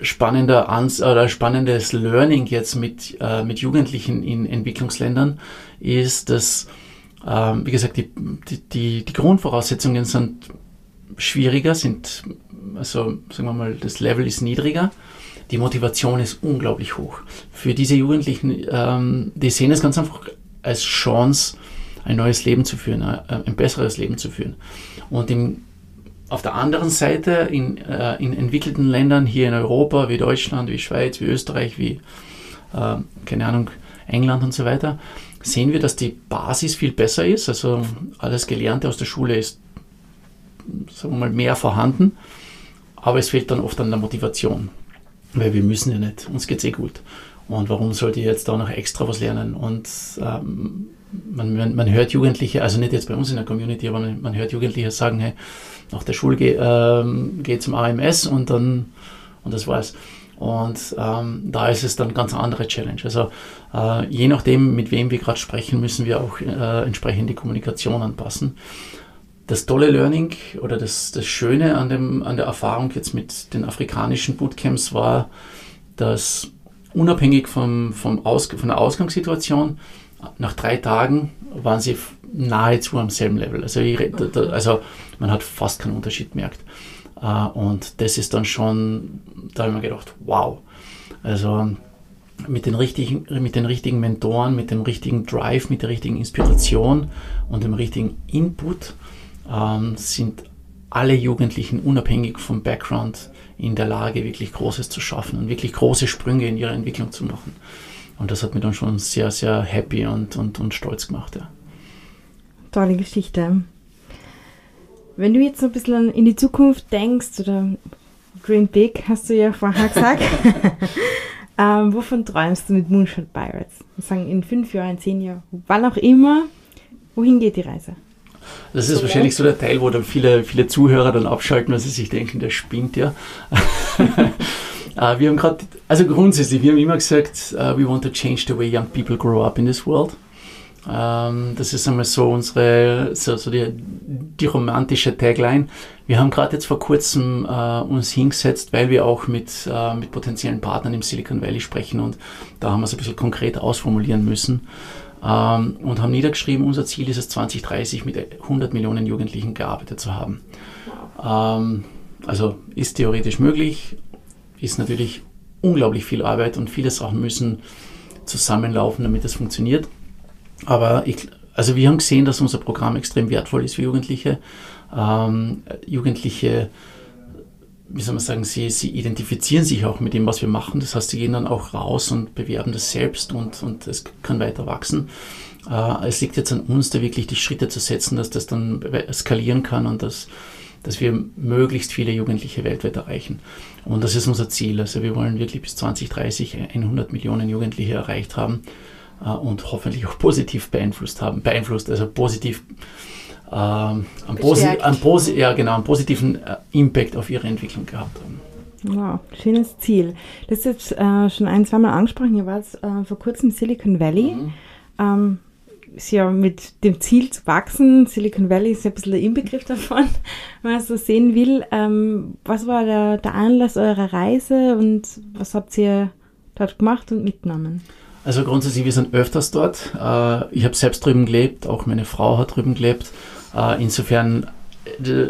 spannender Ans oder spannendes Learning jetzt mit, äh, mit Jugendlichen in Entwicklungsländern ist, dass, äh, wie gesagt, die, die, die Grundvoraussetzungen sind schwieriger, sind, also sagen wir mal, das Level ist niedriger. Die Motivation ist unglaublich hoch. Für diese Jugendlichen, ähm, die sehen es ganz einfach als Chance, ein neues Leben zu führen, äh, ein besseres Leben zu führen. Und im auf der anderen Seite in, äh, in entwickelten Ländern hier in Europa, wie Deutschland, wie Schweiz, wie Österreich, wie, äh, keine Ahnung, England und so weiter, sehen wir, dass die Basis viel besser ist. Also alles Gelernte aus der Schule ist, sagen wir mal, mehr vorhanden. Aber es fehlt dann oft an der Motivation. Weil wir müssen ja nicht, uns geht es eh gut. Und warum sollte ich jetzt da noch extra was lernen? Und ähm, man, man, man, hört Jugendliche, also nicht jetzt bei uns in der Community, aber man, man hört Jugendliche sagen, hey, nach der Schule ge, ähm, geht zum AMS und dann, und das war's. Und ähm, da ist es dann ganz eine andere Challenge. Also äh, je nachdem, mit wem wir gerade sprechen, müssen wir auch äh, entsprechend die Kommunikation anpassen. Das tolle Learning oder das, das Schöne an, dem, an der Erfahrung jetzt mit den afrikanischen Bootcamps war, dass unabhängig vom, vom Aus, von der Ausgangssituation, nach drei Tagen waren sie nahezu am selben Level. Also, ich, also man hat fast keinen Unterschied gemerkt. Äh, und das ist dann schon, da habe ich mir gedacht, wow. Also mit den, richtigen, mit den richtigen Mentoren, mit dem richtigen Drive, mit der richtigen Inspiration und dem richtigen Input ähm, sind alle Jugendlichen unabhängig vom Background in der Lage, wirklich Großes zu schaffen und wirklich große Sprünge in ihrer Entwicklung zu machen. Und das hat mich dann schon sehr, sehr happy und, und, und stolz gemacht. Ja. Tolle Geschichte. Wenn du jetzt so ein bisschen in die Zukunft denkst, oder Dream Big, hast du ja vorher gesagt, ähm, wovon träumst du mit Moonshot Pirates? Wir sagen in fünf Jahren, in zehn Jahren, wann auch immer, wohin geht die Reise? Das ist so wahrscheinlich so der Teil, wo dann viele, viele Zuhörer dann abschalten, weil sie sich denken, der spinnt ja. uh, wir haben gerade, also grundsätzlich, wir haben immer gesagt, uh, we want to change the way young people grow up in this world. Ähm, das ist einmal so unsere, so, so die, die romantische Tagline. Wir haben gerade jetzt vor kurzem äh, uns hingesetzt, weil wir auch mit, äh, mit potenziellen Partnern im Silicon Valley sprechen und da haben wir es ein bisschen konkret ausformulieren müssen ähm, und haben niedergeschrieben, unser Ziel ist es 2030 mit 100 Millionen Jugendlichen gearbeitet zu haben. Ähm, also ist theoretisch möglich, ist natürlich unglaublich viel Arbeit und viele Sachen müssen zusammenlaufen, damit es funktioniert. Aber ich, also wir haben gesehen, dass unser Programm extrem wertvoll ist für Jugendliche. Ähm, Jugendliche, wie soll man sagen, sie, sie identifizieren sich auch mit dem, was wir machen. Das heißt, sie gehen dann auch raus und bewerben das selbst und, und es kann weiter wachsen. Äh, es liegt jetzt an uns, da wirklich die Schritte zu setzen, dass das dann skalieren kann und dass, dass wir möglichst viele Jugendliche weltweit erreichen. Und das ist unser Ziel. Also wir wollen wirklich bis 2030 100 Millionen Jugendliche erreicht haben äh, und hoffentlich auch positiv beeinflusst haben. Beeinflusst, also positiv äh, einen, posi einen, posi ja, genau, einen positiven äh, Impact auf ihre Entwicklung gehabt haben. Wow, schönes Ziel. Das ist jetzt äh, schon ein, zweimal angesprochen. Ihr wart äh, vor kurzem Silicon Valley. Mhm. Ähm, ist ja mit dem Ziel zu wachsen. Silicon Valley ist ja ein bisschen der Inbegriff davon, wenn man so sehen will. Ähm, was war der, der Anlass eurer Reise und was habt ihr dort gemacht und mitgenommen? Also grundsätzlich, wir sind öfters dort. Äh, ich habe selbst drüben gelebt, auch meine Frau hat drüben gelebt. Äh, insofern,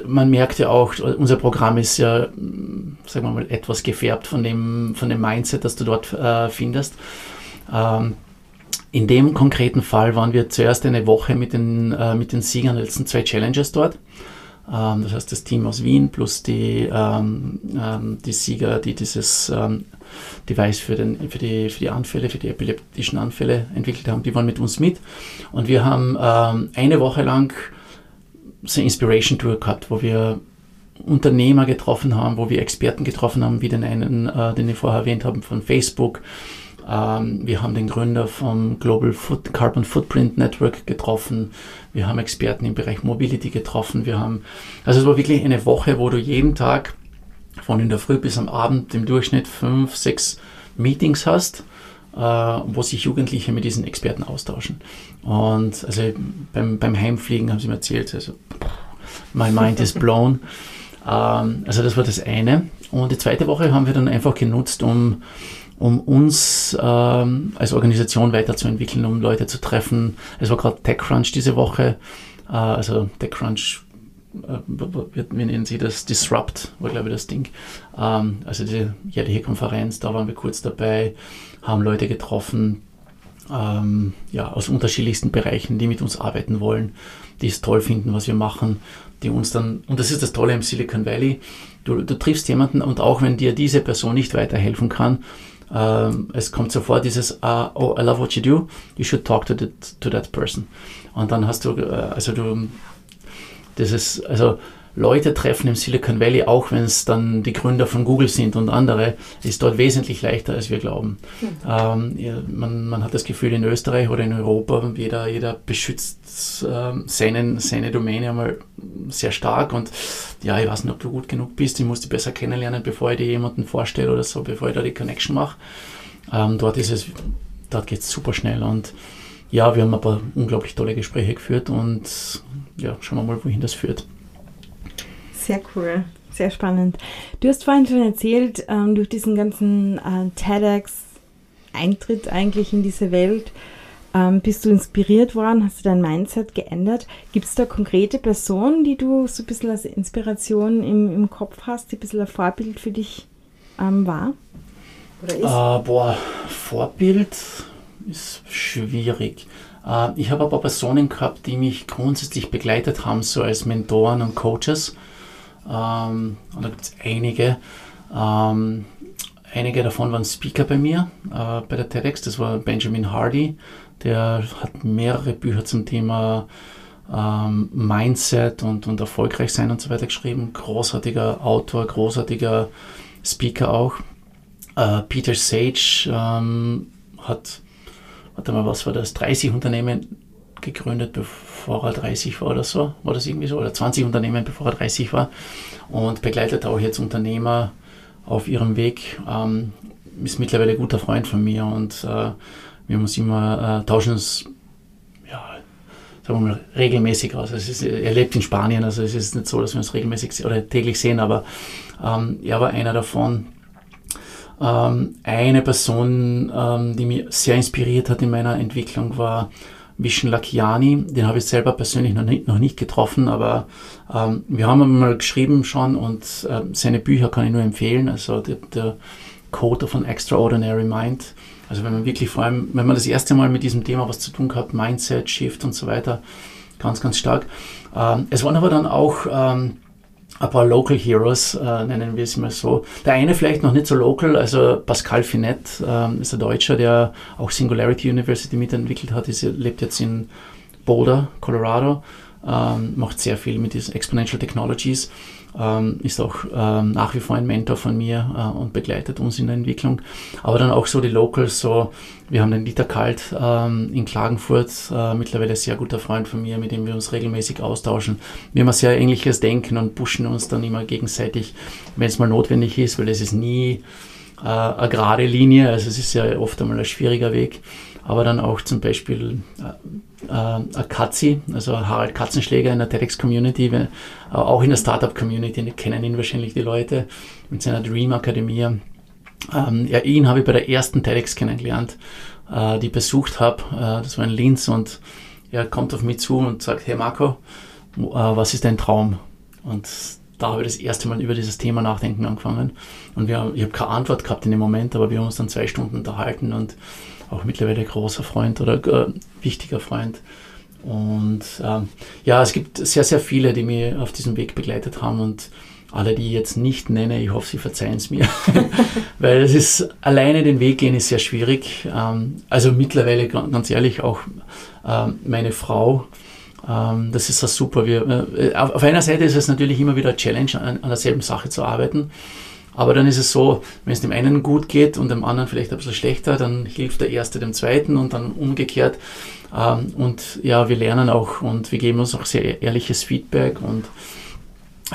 man merkt ja auch, unser Programm ist ja, sagen wir mal, etwas gefärbt von dem, von dem Mindset, das du dort äh, findest. Ähm, in dem konkreten Fall waren wir zuerst eine Woche mit den, äh, mit den Siegern der letzten zwei Challenges dort. Ähm, das heißt, das Team aus Wien plus die, ähm, die Sieger, die dieses Device für, den, für, die, für die Anfälle, für die epileptischen Anfälle entwickelt haben, die waren mit uns mit. Und wir haben ähm, eine Woche lang so eine Inspiration Tour gehabt, wo wir Unternehmer getroffen haben, wo wir Experten getroffen haben, wie den einen, äh, den ich vorher erwähnt habe, von Facebook, ähm, wir haben den Gründer vom Global Foot, Carbon Footprint Network getroffen. Wir haben Experten im Bereich Mobility getroffen. Wir haben, also es war wirklich eine Woche, wo du jeden Tag von in der Früh bis am Abend im Durchschnitt fünf, sechs Meetings hast, äh, wo sich Jugendliche mit diesen Experten austauschen. Und also beim, beim Heimfliegen haben sie mir erzählt, also my mind is blown. Ähm, also das war das eine. Und die zweite Woche haben wir dann einfach genutzt, um um uns ähm, als Organisation weiterzuentwickeln, um Leute zu treffen. Es war gerade TechCrunch diese Woche, äh, also TechCrunch, wie nennen sie das? Disrupt war, glaube ich, das Ding. Ähm, also diese jährliche Konferenz, da waren wir kurz dabei, haben Leute getroffen, ähm, ja, aus unterschiedlichsten Bereichen, die mit uns arbeiten wollen, die es toll finden, was wir machen, die uns dann, und das ist das Tolle im Silicon Valley, du, du triffst jemanden und auch wenn dir diese Person nicht weiterhelfen kann, ähm, es kommt sofort dieses, uh, oh, I love what you do, you should talk to, the, to that person. Und dann hast du, äh, also du, das ist, also Leute treffen im Silicon Valley, auch wenn es dann die Gründer von Google sind und andere, ist dort wesentlich leichter, als wir glauben. Mhm. Ähm, man, man, hat das Gefühl, in Österreich oder in Europa, jeder, jeder beschützt ähm, seinen, seine Domäne einmal sehr stark und ja, ich weiß nicht, ob du gut genug bist, ich muss dich besser kennenlernen, bevor ich dir jemanden vorstelle oder so, bevor ich da die Connection mache. Ähm, dort ist es, dort geht es super schnell und ja, wir haben paar unglaublich tolle Gespräche geführt und ja, schauen wir mal, wohin das führt. Sehr cool, sehr spannend. Du hast vorhin schon erzählt, ähm, durch diesen ganzen äh, TEDx-Eintritt eigentlich in diese Welt, ähm, bist du inspiriert worden, hast du dein Mindset geändert? Gibt es da konkrete Personen, die du so ein bisschen als Inspiration im, im Kopf hast, die ein bisschen ein Vorbild für dich ähm, war? Oder ist? Uh, boah, Vorbild ist schwierig. Uh, ich habe ein paar Personen gehabt, die mich grundsätzlich begleitet haben, so als Mentoren und Coaches. Ähm, und da gibt es einige. Ähm, einige davon waren Speaker bei mir äh, bei der TEDx. Das war Benjamin Hardy, der hat mehrere Bücher zum Thema ähm, Mindset und, und erfolgreich sein und so weiter geschrieben. Großartiger Autor, großartiger Speaker auch. Äh, Peter Sage hat, warte mal, was war das? 30 Unternehmen gegründet, bevor er 30 war oder so. War das irgendwie so? Oder 20 Unternehmen, bevor er 30 war. Und begleitet auch jetzt Unternehmer auf ihrem Weg. Ähm, ist mittlerweile ein guter Freund von mir und äh, wir uns immer, äh, tauschen uns ja, sagen wir mal, regelmäßig aus. Also ist, er lebt in Spanien, also es ist nicht so, dass wir uns regelmäßig oder täglich sehen, aber ähm, er war einer davon. Ähm, eine Person, ähm, die mich sehr inspiriert hat in meiner Entwicklung, war Vishen Lakiani. Den habe ich selber persönlich noch nicht, noch nicht getroffen, aber ähm, wir haben mal geschrieben schon und äh, seine Bücher kann ich nur empfehlen. Also der, der Code an Extraordinary Mind. Also wenn man wirklich vor allem, wenn man das erste Mal mit diesem Thema was zu tun hat, Mindset, Shift und so weiter, ganz, ganz stark. Ähm, es waren aber dann auch ähm, ein paar Local Heroes, äh, nennen wir es mal so. Der eine vielleicht noch nicht so local, also Pascal Finet ähm, ist ein Deutscher, der auch Singularity University mitentwickelt hat, ist, lebt jetzt in Boulder, Colorado, ähm, macht sehr viel mit diesen Exponential Technologies ähm, ist auch ähm, nach wie vor ein Mentor von mir äh, und begleitet uns in der Entwicklung. Aber dann auch so die Locals, so wir haben den Dieter Kalt ähm, in Klagenfurt, äh, mittlerweile sehr guter Freund von mir, mit dem wir uns regelmäßig austauschen. Wir haben ein sehr ähnliches Denken und pushen uns dann immer gegenseitig, wenn es mal notwendig ist, weil es ist nie äh, eine gerade Linie, also es ist ja oft einmal ein schwieriger Weg aber dann auch zum Beispiel äh, Katzi, also Harald Katzenschläger in der TEDx-Community, äh, auch in der Startup-Community, kennen ihn wahrscheinlich die Leute, mit seiner Dream Akademie. Ähm, ja, ihn habe ich bei der ersten TEDx kennengelernt, äh, die ich besucht habe. Äh, das war in Linz und er kommt auf mich zu und sagt, hey Marco, äh, was ist dein Traum? Und da habe ich das erste Mal über dieses Thema nachdenken angefangen. Und wir, ich habe keine Antwort gehabt in dem Moment, aber wir haben uns dann zwei Stunden unterhalten und auch mittlerweile großer Freund oder äh, wichtiger Freund. Und ähm, ja, es gibt sehr, sehr viele, die mich auf diesem Weg begleitet haben und alle, die ich jetzt nicht nenne, ich hoffe, sie verzeihen es mir, weil es ist, alleine den Weg gehen ist sehr schwierig. Ähm, also mittlerweile, ganz ehrlich, auch ähm, meine Frau, ähm, das ist das super. Wir, äh, auf einer Seite ist es natürlich immer wieder eine Challenge, an, an derselben Sache zu arbeiten. Aber dann ist es so, wenn es dem einen gut geht und dem anderen vielleicht ein bisschen schlechter, dann hilft der Erste dem Zweiten und dann umgekehrt. Ähm, und ja, wir lernen auch und wir geben uns auch sehr ehrliches Feedback und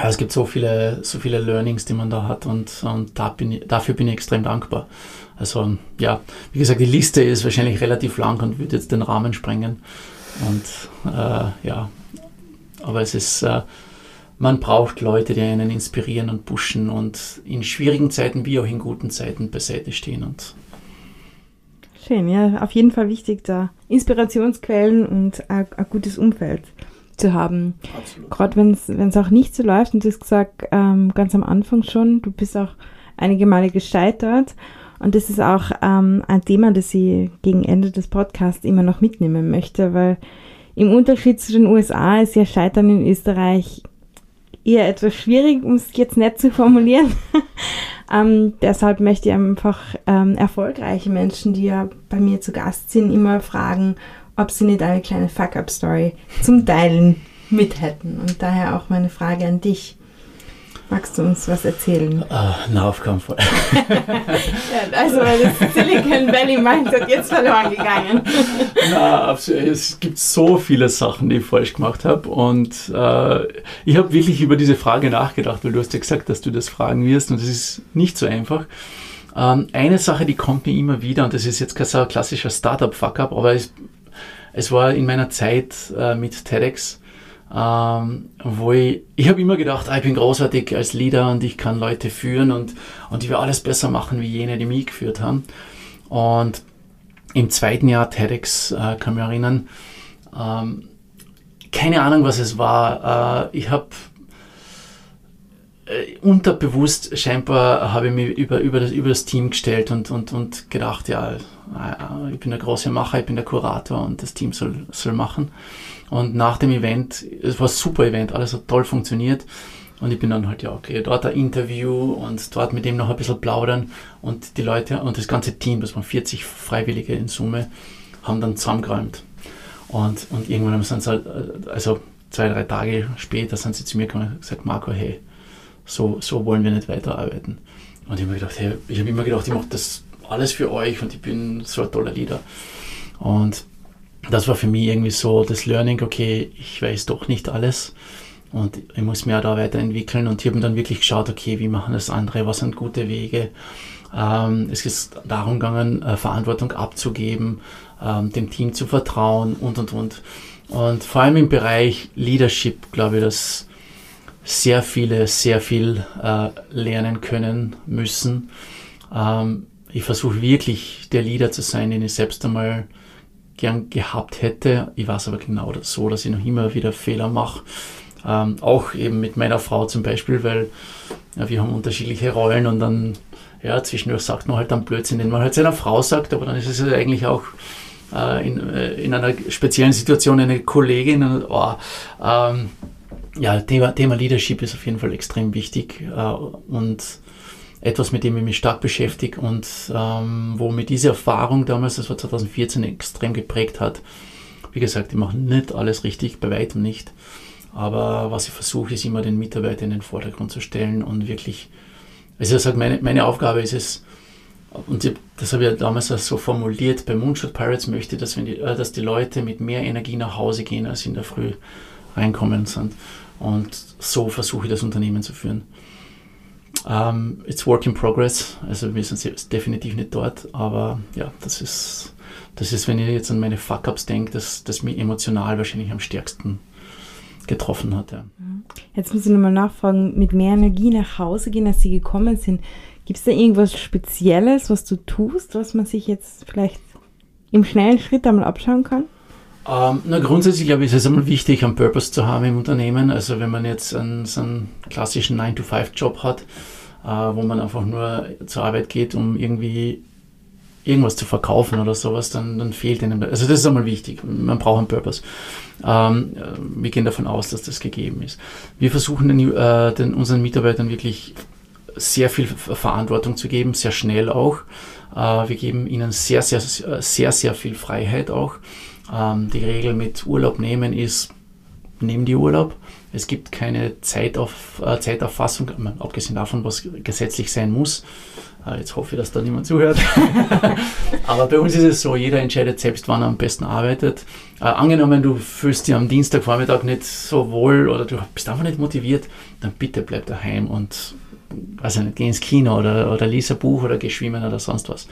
es gibt so viele, so viele Learnings, die man da hat und, und da bin dafür bin ich extrem dankbar. Also ja, wie gesagt, die Liste ist wahrscheinlich relativ lang und würde jetzt den Rahmen sprengen. Und äh, ja, aber es ist, äh, man braucht Leute, die einen inspirieren und pushen und in schwierigen Zeiten wie auch in guten Zeiten beiseite stehen. Und Schön, ja, auf jeden Fall wichtig, da Inspirationsquellen und ein, ein gutes Umfeld zu haben. Absolut. Gerade wenn es auch nicht so läuft, und du hast gesagt, ähm, ganz am Anfang schon, du bist auch einige Male gescheitert. Und das ist auch ähm, ein Thema, das ich gegen Ende des Podcasts immer noch mitnehmen möchte, weil im Unterschied zu den USA ist ja Scheitern in Österreich eher etwas schwierig, um es jetzt nett zu formulieren. ähm, deshalb möchte ich einfach ähm, erfolgreiche Menschen, die ja bei mir zu Gast sind, immer fragen, ob sie nicht eine kleine Fuck-up-Story zum Teilen mit hätten. Und daher auch meine Frage an dich. Magst du uns was erzählen? Uh, na, auf keinen Fall. ja, also das Silicon Valley Mindset jetzt verloren gegangen. na, es gibt so viele Sachen, die ich falsch gemacht habe und äh, ich habe wirklich über diese Frage nachgedacht, weil du hast ja gesagt, dass du das fragen wirst und das ist nicht so einfach. Ähm, eine Sache, die kommt mir immer wieder und das ist jetzt kein klassischer Startup-Fuck-up, aber es, es war in meiner Zeit äh, mit TEDx, ähm, wo ich, ich habe immer gedacht, ah, ich bin großartig als Leader und ich kann Leute führen und, und ich will alles besser machen wie jene, die mich geführt haben. Und im zweiten Jahr TEDx, äh, kann mich erinnern, ähm, keine Ahnung, was es war. Äh, ich habe äh, unterbewusst scheinbar habe ich mich über, über, das, über das Team gestellt und, und, und gedacht, ja, äh, ich bin der große Macher, ich bin der Kurator und das Team soll, soll machen. Und nach dem Event, es war ein super Event, alles hat toll funktioniert. Und ich bin dann halt, ja, okay, dort ein Interview und dort mit ihm noch ein bisschen plaudern. Und die Leute und das ganze Team, das waren 40 Freiwillige in Summe, haben dann zusammengeräumt. Und, und irgendwann sind sie halt, also zwei, drei Tage später sind sie zu mir gekommen und gesagt, Marco, hey, so, so wollen wir nicht weiterarbeiten. Und ich habe gedacht, hey, ich habe immer gedacht, ich mache das alles für euch und ich bin so ein toller Leader. Und das war für mich irgendwie so das Learning, okay, ich weiß doch nicht alles und ich muss mich auch da weiterentwickeln und ich habe dann wirklich geschaut, okay, wie machen das andere, was sind gute Wege. Ähm, es ist darum gegangen, äh, Verantwortung abzugeben, ähm, dem Team zu vertrauen und und und. Und vor allem im Bereich Leadership glaube ich, dass sehr viele sehr viel äh, lernen können müssen. Ähm, ich versuche wirklich der Leader zu sein, den ich selbst einmal gern gehabt hätte. Ich weiß aber genau so, dass ich noch immer wieder Fehler mache. Ähm, auch eben mit meiner Frau zum Beispiel, weil ja, wir haben unterschiedliche Rollen und dann, ja, zwischendurch sagt man halt dann Blödsinn, den man halt seiner Frau sagt, aber dann ist es eigentlich auch äh, in, äh, in einer speziellen Situation eine Kollegin. Und, oh, ähm, ja, Thema, Thema Leadership ist auf jeden Fall extrem wichtig äh, und etwas, mit dem ich mich stark beschäftige und ähm, wo mir diese Erfahrung damals, das war 2014, extrem geprägt hat. Wie gesagt, ich mache nicht alles richtig, bei weitem nicht. Aber was ich versuche, ist immer den Mitarbeiter in den Vordergrund zu stellen und wirklich, also ich sage, meine, meine Aufgabe ist es, und das habe ich damals so formuliert, bei Moonshot Pirates möchte ich, dass, die, äh, dass die Leute mit mehr Energie nach Hause gehen, als in der Früh reinkommen sind. Und so versuche ich das Unternehmen zu führen. Ähm, it's work in progress, also wir sind definitiv nicht dort, aber ja, das ist, das ist, wenn ich jetzt an meine Fuck-Ups denke, das, das mich emotional wahrscheinlich am stärksten getroffen hat. Ja. Jetzt muss ich nochmal nachfragen, mit mehr Energie nach Hause gehen, als Sie gekommen sind. Gibt es da irgendwas Spezielles, was du tust, was man sich jetzt vielleicht im schnellen Schritt einmal abschauen kann? Ähm, na, grundsätzlich glaube ich, ist es einmal wichtig, einen Purpose zu haben im Unternehmen. Also wenn man jetzt einen, so einen klassischen 9-to-5-Job hat, wo man einfach nur zur Arbeit geht, um irgendwie irgendwas zu verkaufen oder sowas, dann, dann fehlt ihnen. Also das ist einmal wichtig. Man braucht einen Purpose. Ähm, wir gehen davon aus, dass das gegeben ist. Wir versuchen den, äh, den, unseren Mitarbeitern wirklich sehr viel Verantwortung zu geben, sehr schnell auch. Äh, wir geben ihnen sehr, sehr, sehr, sehr viel Freiheit auch. Ähm, die Regel mit Urlaub nehmen ist, nehmen die Urlaub. Es gibt keine Zeitauf, äh, Zeiterfassung, abgesehen davon, was gesetzlich sein muss. Äh, jetzt hoffe ich, dass da niemand zuhört. Aber bei uns ist es so, jeder entscheidet selbst, wann er am besten arbeitet. Äh, angenommen, du fühlst dich am Dienstagvormittag nicht so wohl oder du bist einfach nicht motiviert, dann bitte bleib daheim und weiß nicht, geh ins Kino oder, oder lies ein Buch oder geh schwimmen oder sonst was.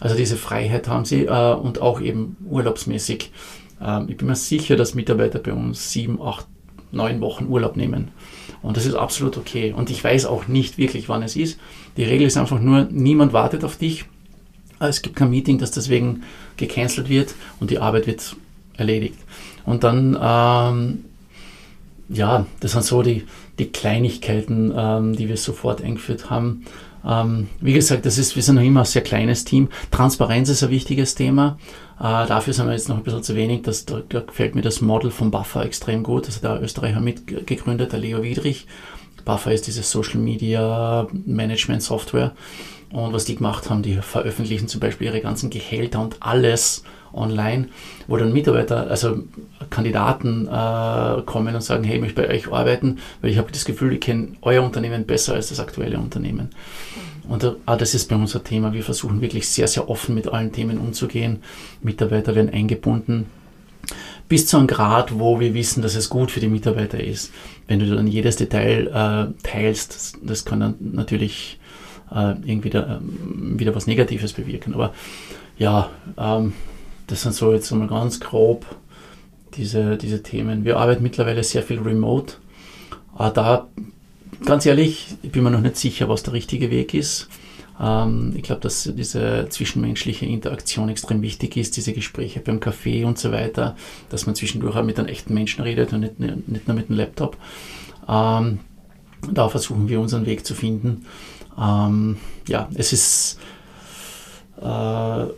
Also diese Freiheit haben sie äh, und auch eben urlaubsmäßig. Äh, ich bin mir sicher, dass Mitarbeiter bei uns sieben, acht, neun Wochen Urlaub nehmen. Und das ist absolut okay. Und ich weiß auch nicht wirklich, wann es ist. Die Regel ist einfach nur, niemand wartet auf dich. Es gibt kein Meeting, das deswegen gecancelt wird und die Arbeit wird erledigt. Und dann, ähm, ja, das sind so die, die Kleinigkeiten, ähm, die wir sofort eingeführt haben. Ähm, wie gesagt, das ist, wir sind noch immer ein sehr kleines Team. Transparenz ist ein wichtiges Thema. Äh, dafür sind wir jetzt noch ein bisschen zu wenig. Das, da, da gefällt mir das Model von Buffer extrem gut. Also der Österreicher mitgegründet, der Leo Wiedrich. Buffer ist diese Social Media Management Software. Und was die gemacht haben, die veröffentlichen zum Beispiel ihre ganzen Gehälter und alles online, wo dann Mitarbeiter, also Kandidaten äh, kommen und sagen, hey, ich möchte bei euch arbeiten, weil ich habe das Gefühl, ich kenne euer Unternehmen besser als das aktuelle Unternehmen. Und äh, das ist bei uns ein Thema. Wir versuchen wirklich sehr, sehr offen mit allen Themen umzugehen. Mitarbeiter werden eingebunden bis zu einem Grad, wo wir wissen, dass es gut für die Mitarbeiter ist. Wenn du dann jedes Detail äh, teilst, das, kann dann natürlich äh, irgendwie da, äh, wieder was Negatives bewirken. Aber ja, ähm, das sind so jetzt einmal ganz grob diese, diese Themen. Wir arbeiten mittlerweile sehr viel remote. Aber da, ganz ehrlich, ich bin mir noch nicht sicher, was der richtige Weg ist. Ähm, ich glaube, dass diese zwischenmenschliche Interaktion extrem wichtig ist, diese Gespräche beim Kaffee und so weiter, dass man zwischendurch auch mit einem echten Menschen redet und nicht, nicht nur mit einem Laptop. Ähm, da versuchen wir unseren Weg zu finden. Ähm, ja, es ist uh,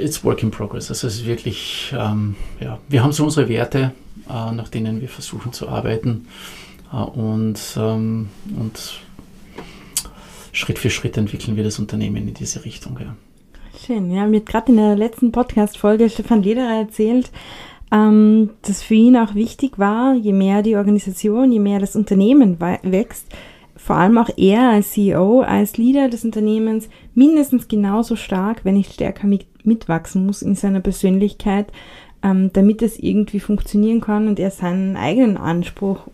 it's work in progress. Also es ist wirklich, ähm, ja, wir haben so unsere Werte, äh, nach denen wir versuchen zu arbeiten und, ähm, und Schritt für Schritt entwickeln wir das Unternehmen in diese Richtung. Ja. Schön. Ja, mir hat gerade in der letzten Podcast-Folge Stefan Lederer erzählt, ähm, dass für ihn auch wichtig war, je mehr die Organisation, je mehr das Unternehmen wächst, vor allem auch er als CEO, als Leader des Unternehmens mindestens genauso stark, wenn nicht stärker mit, mitwachsen muss in seiner Persönlichkeit, ähm, damit es irgendwie funktionieren kann und er seinen eigenen Anspruch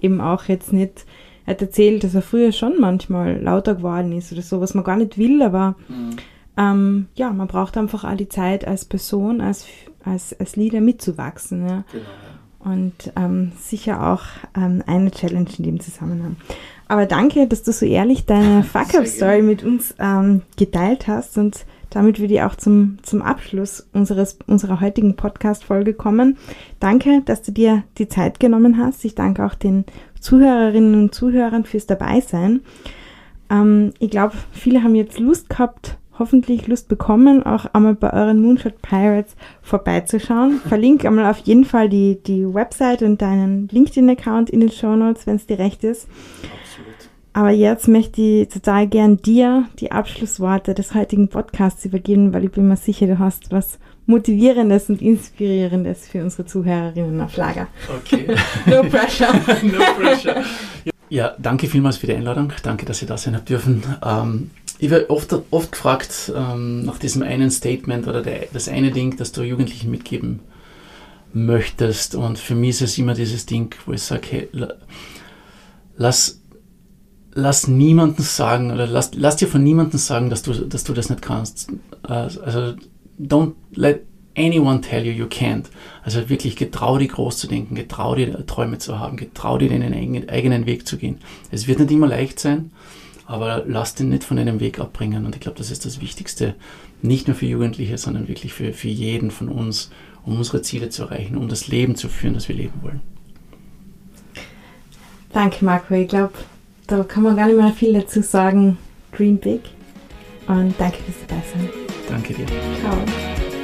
eben auch jetzt nicht, er hat erzählt, dass er früher schon manchmal lauter geworden ist oder so, was man gar nicht will, aber mhm. ähm, ja, man braucht einfach auch die Zeit als Person, als, als, als Leader mitzuwachsen. Ja. Genau, und ähm, sicher auch ähm, eine Challenge in dem Zusammenhang. Aber danke, dass du so ehrlich deine Fuck-Up-Story mit uns ähm, geteilt hast und damit würde ich auch zum, zum Abschluss unseres, unserer heutigen Podcast-Folge kommen. Danke, dass du dir die Zeit genommen hast. Ich danke auch den Zuhörerinnen und Zuhörern fürs Dabeisein. Ähm, ich glaube, viele haben jetzt Lust gehabt, hoffentlich Lust bekommen, auch einmal bei euren Moonshot Pirates vorbeizuschauen. Verlinke einmal auf jeden Fall die, die Website und deinen LinkedIn-Account in den Show Notes, wenn es dir recht ist. Aber jetzt möchte ich total gern dir die Abschlussworte des heutigen Podcasts übergeben, weil ich bin mir sicher, du hast was Motivierendes und Inspirierendes für unsere Zuhörerinnen auf Lager. Okay. no pressure. no pressure. Ja, danke vielmals für die Einladung. Danke, dass ihr da sein habt dürfen. Ähm, ich werde oft, oft gefragt ähm, nach diesem einen Statement oder der, das eine Ding, das du Jugendlichen mitgeben möchtest. Und für mich ist es immer dieses Ding, wo ich sage, hey, lass lass niemanden sagen oder lass, lass dir von niemandem sagen, dass du, dass du das nicht kannst. Äh, also, don't let anyone tell you you can't. Also wirklich getrau dir groß zu denken, getrau dir Träume zu haben, getrau dir deinen eigenen Weg zu gehen. Es wird nicht immer leicht sein, aber lass den nicht von deinem Weg abbringen. Und ich glaube, das ist das Wichtigste, nicht nur für Jugendliche, sondern wirklich für, für jeden von uns, um unsere Ziele zu erreichen, um das Leben zu führen, das wir leben wollen. Danke, Marco. Ich glaube, da kann man gar nicht mehr viel dazu sagen. Dream big. Und danke fürs dabei sein. Danke dir. Ciao.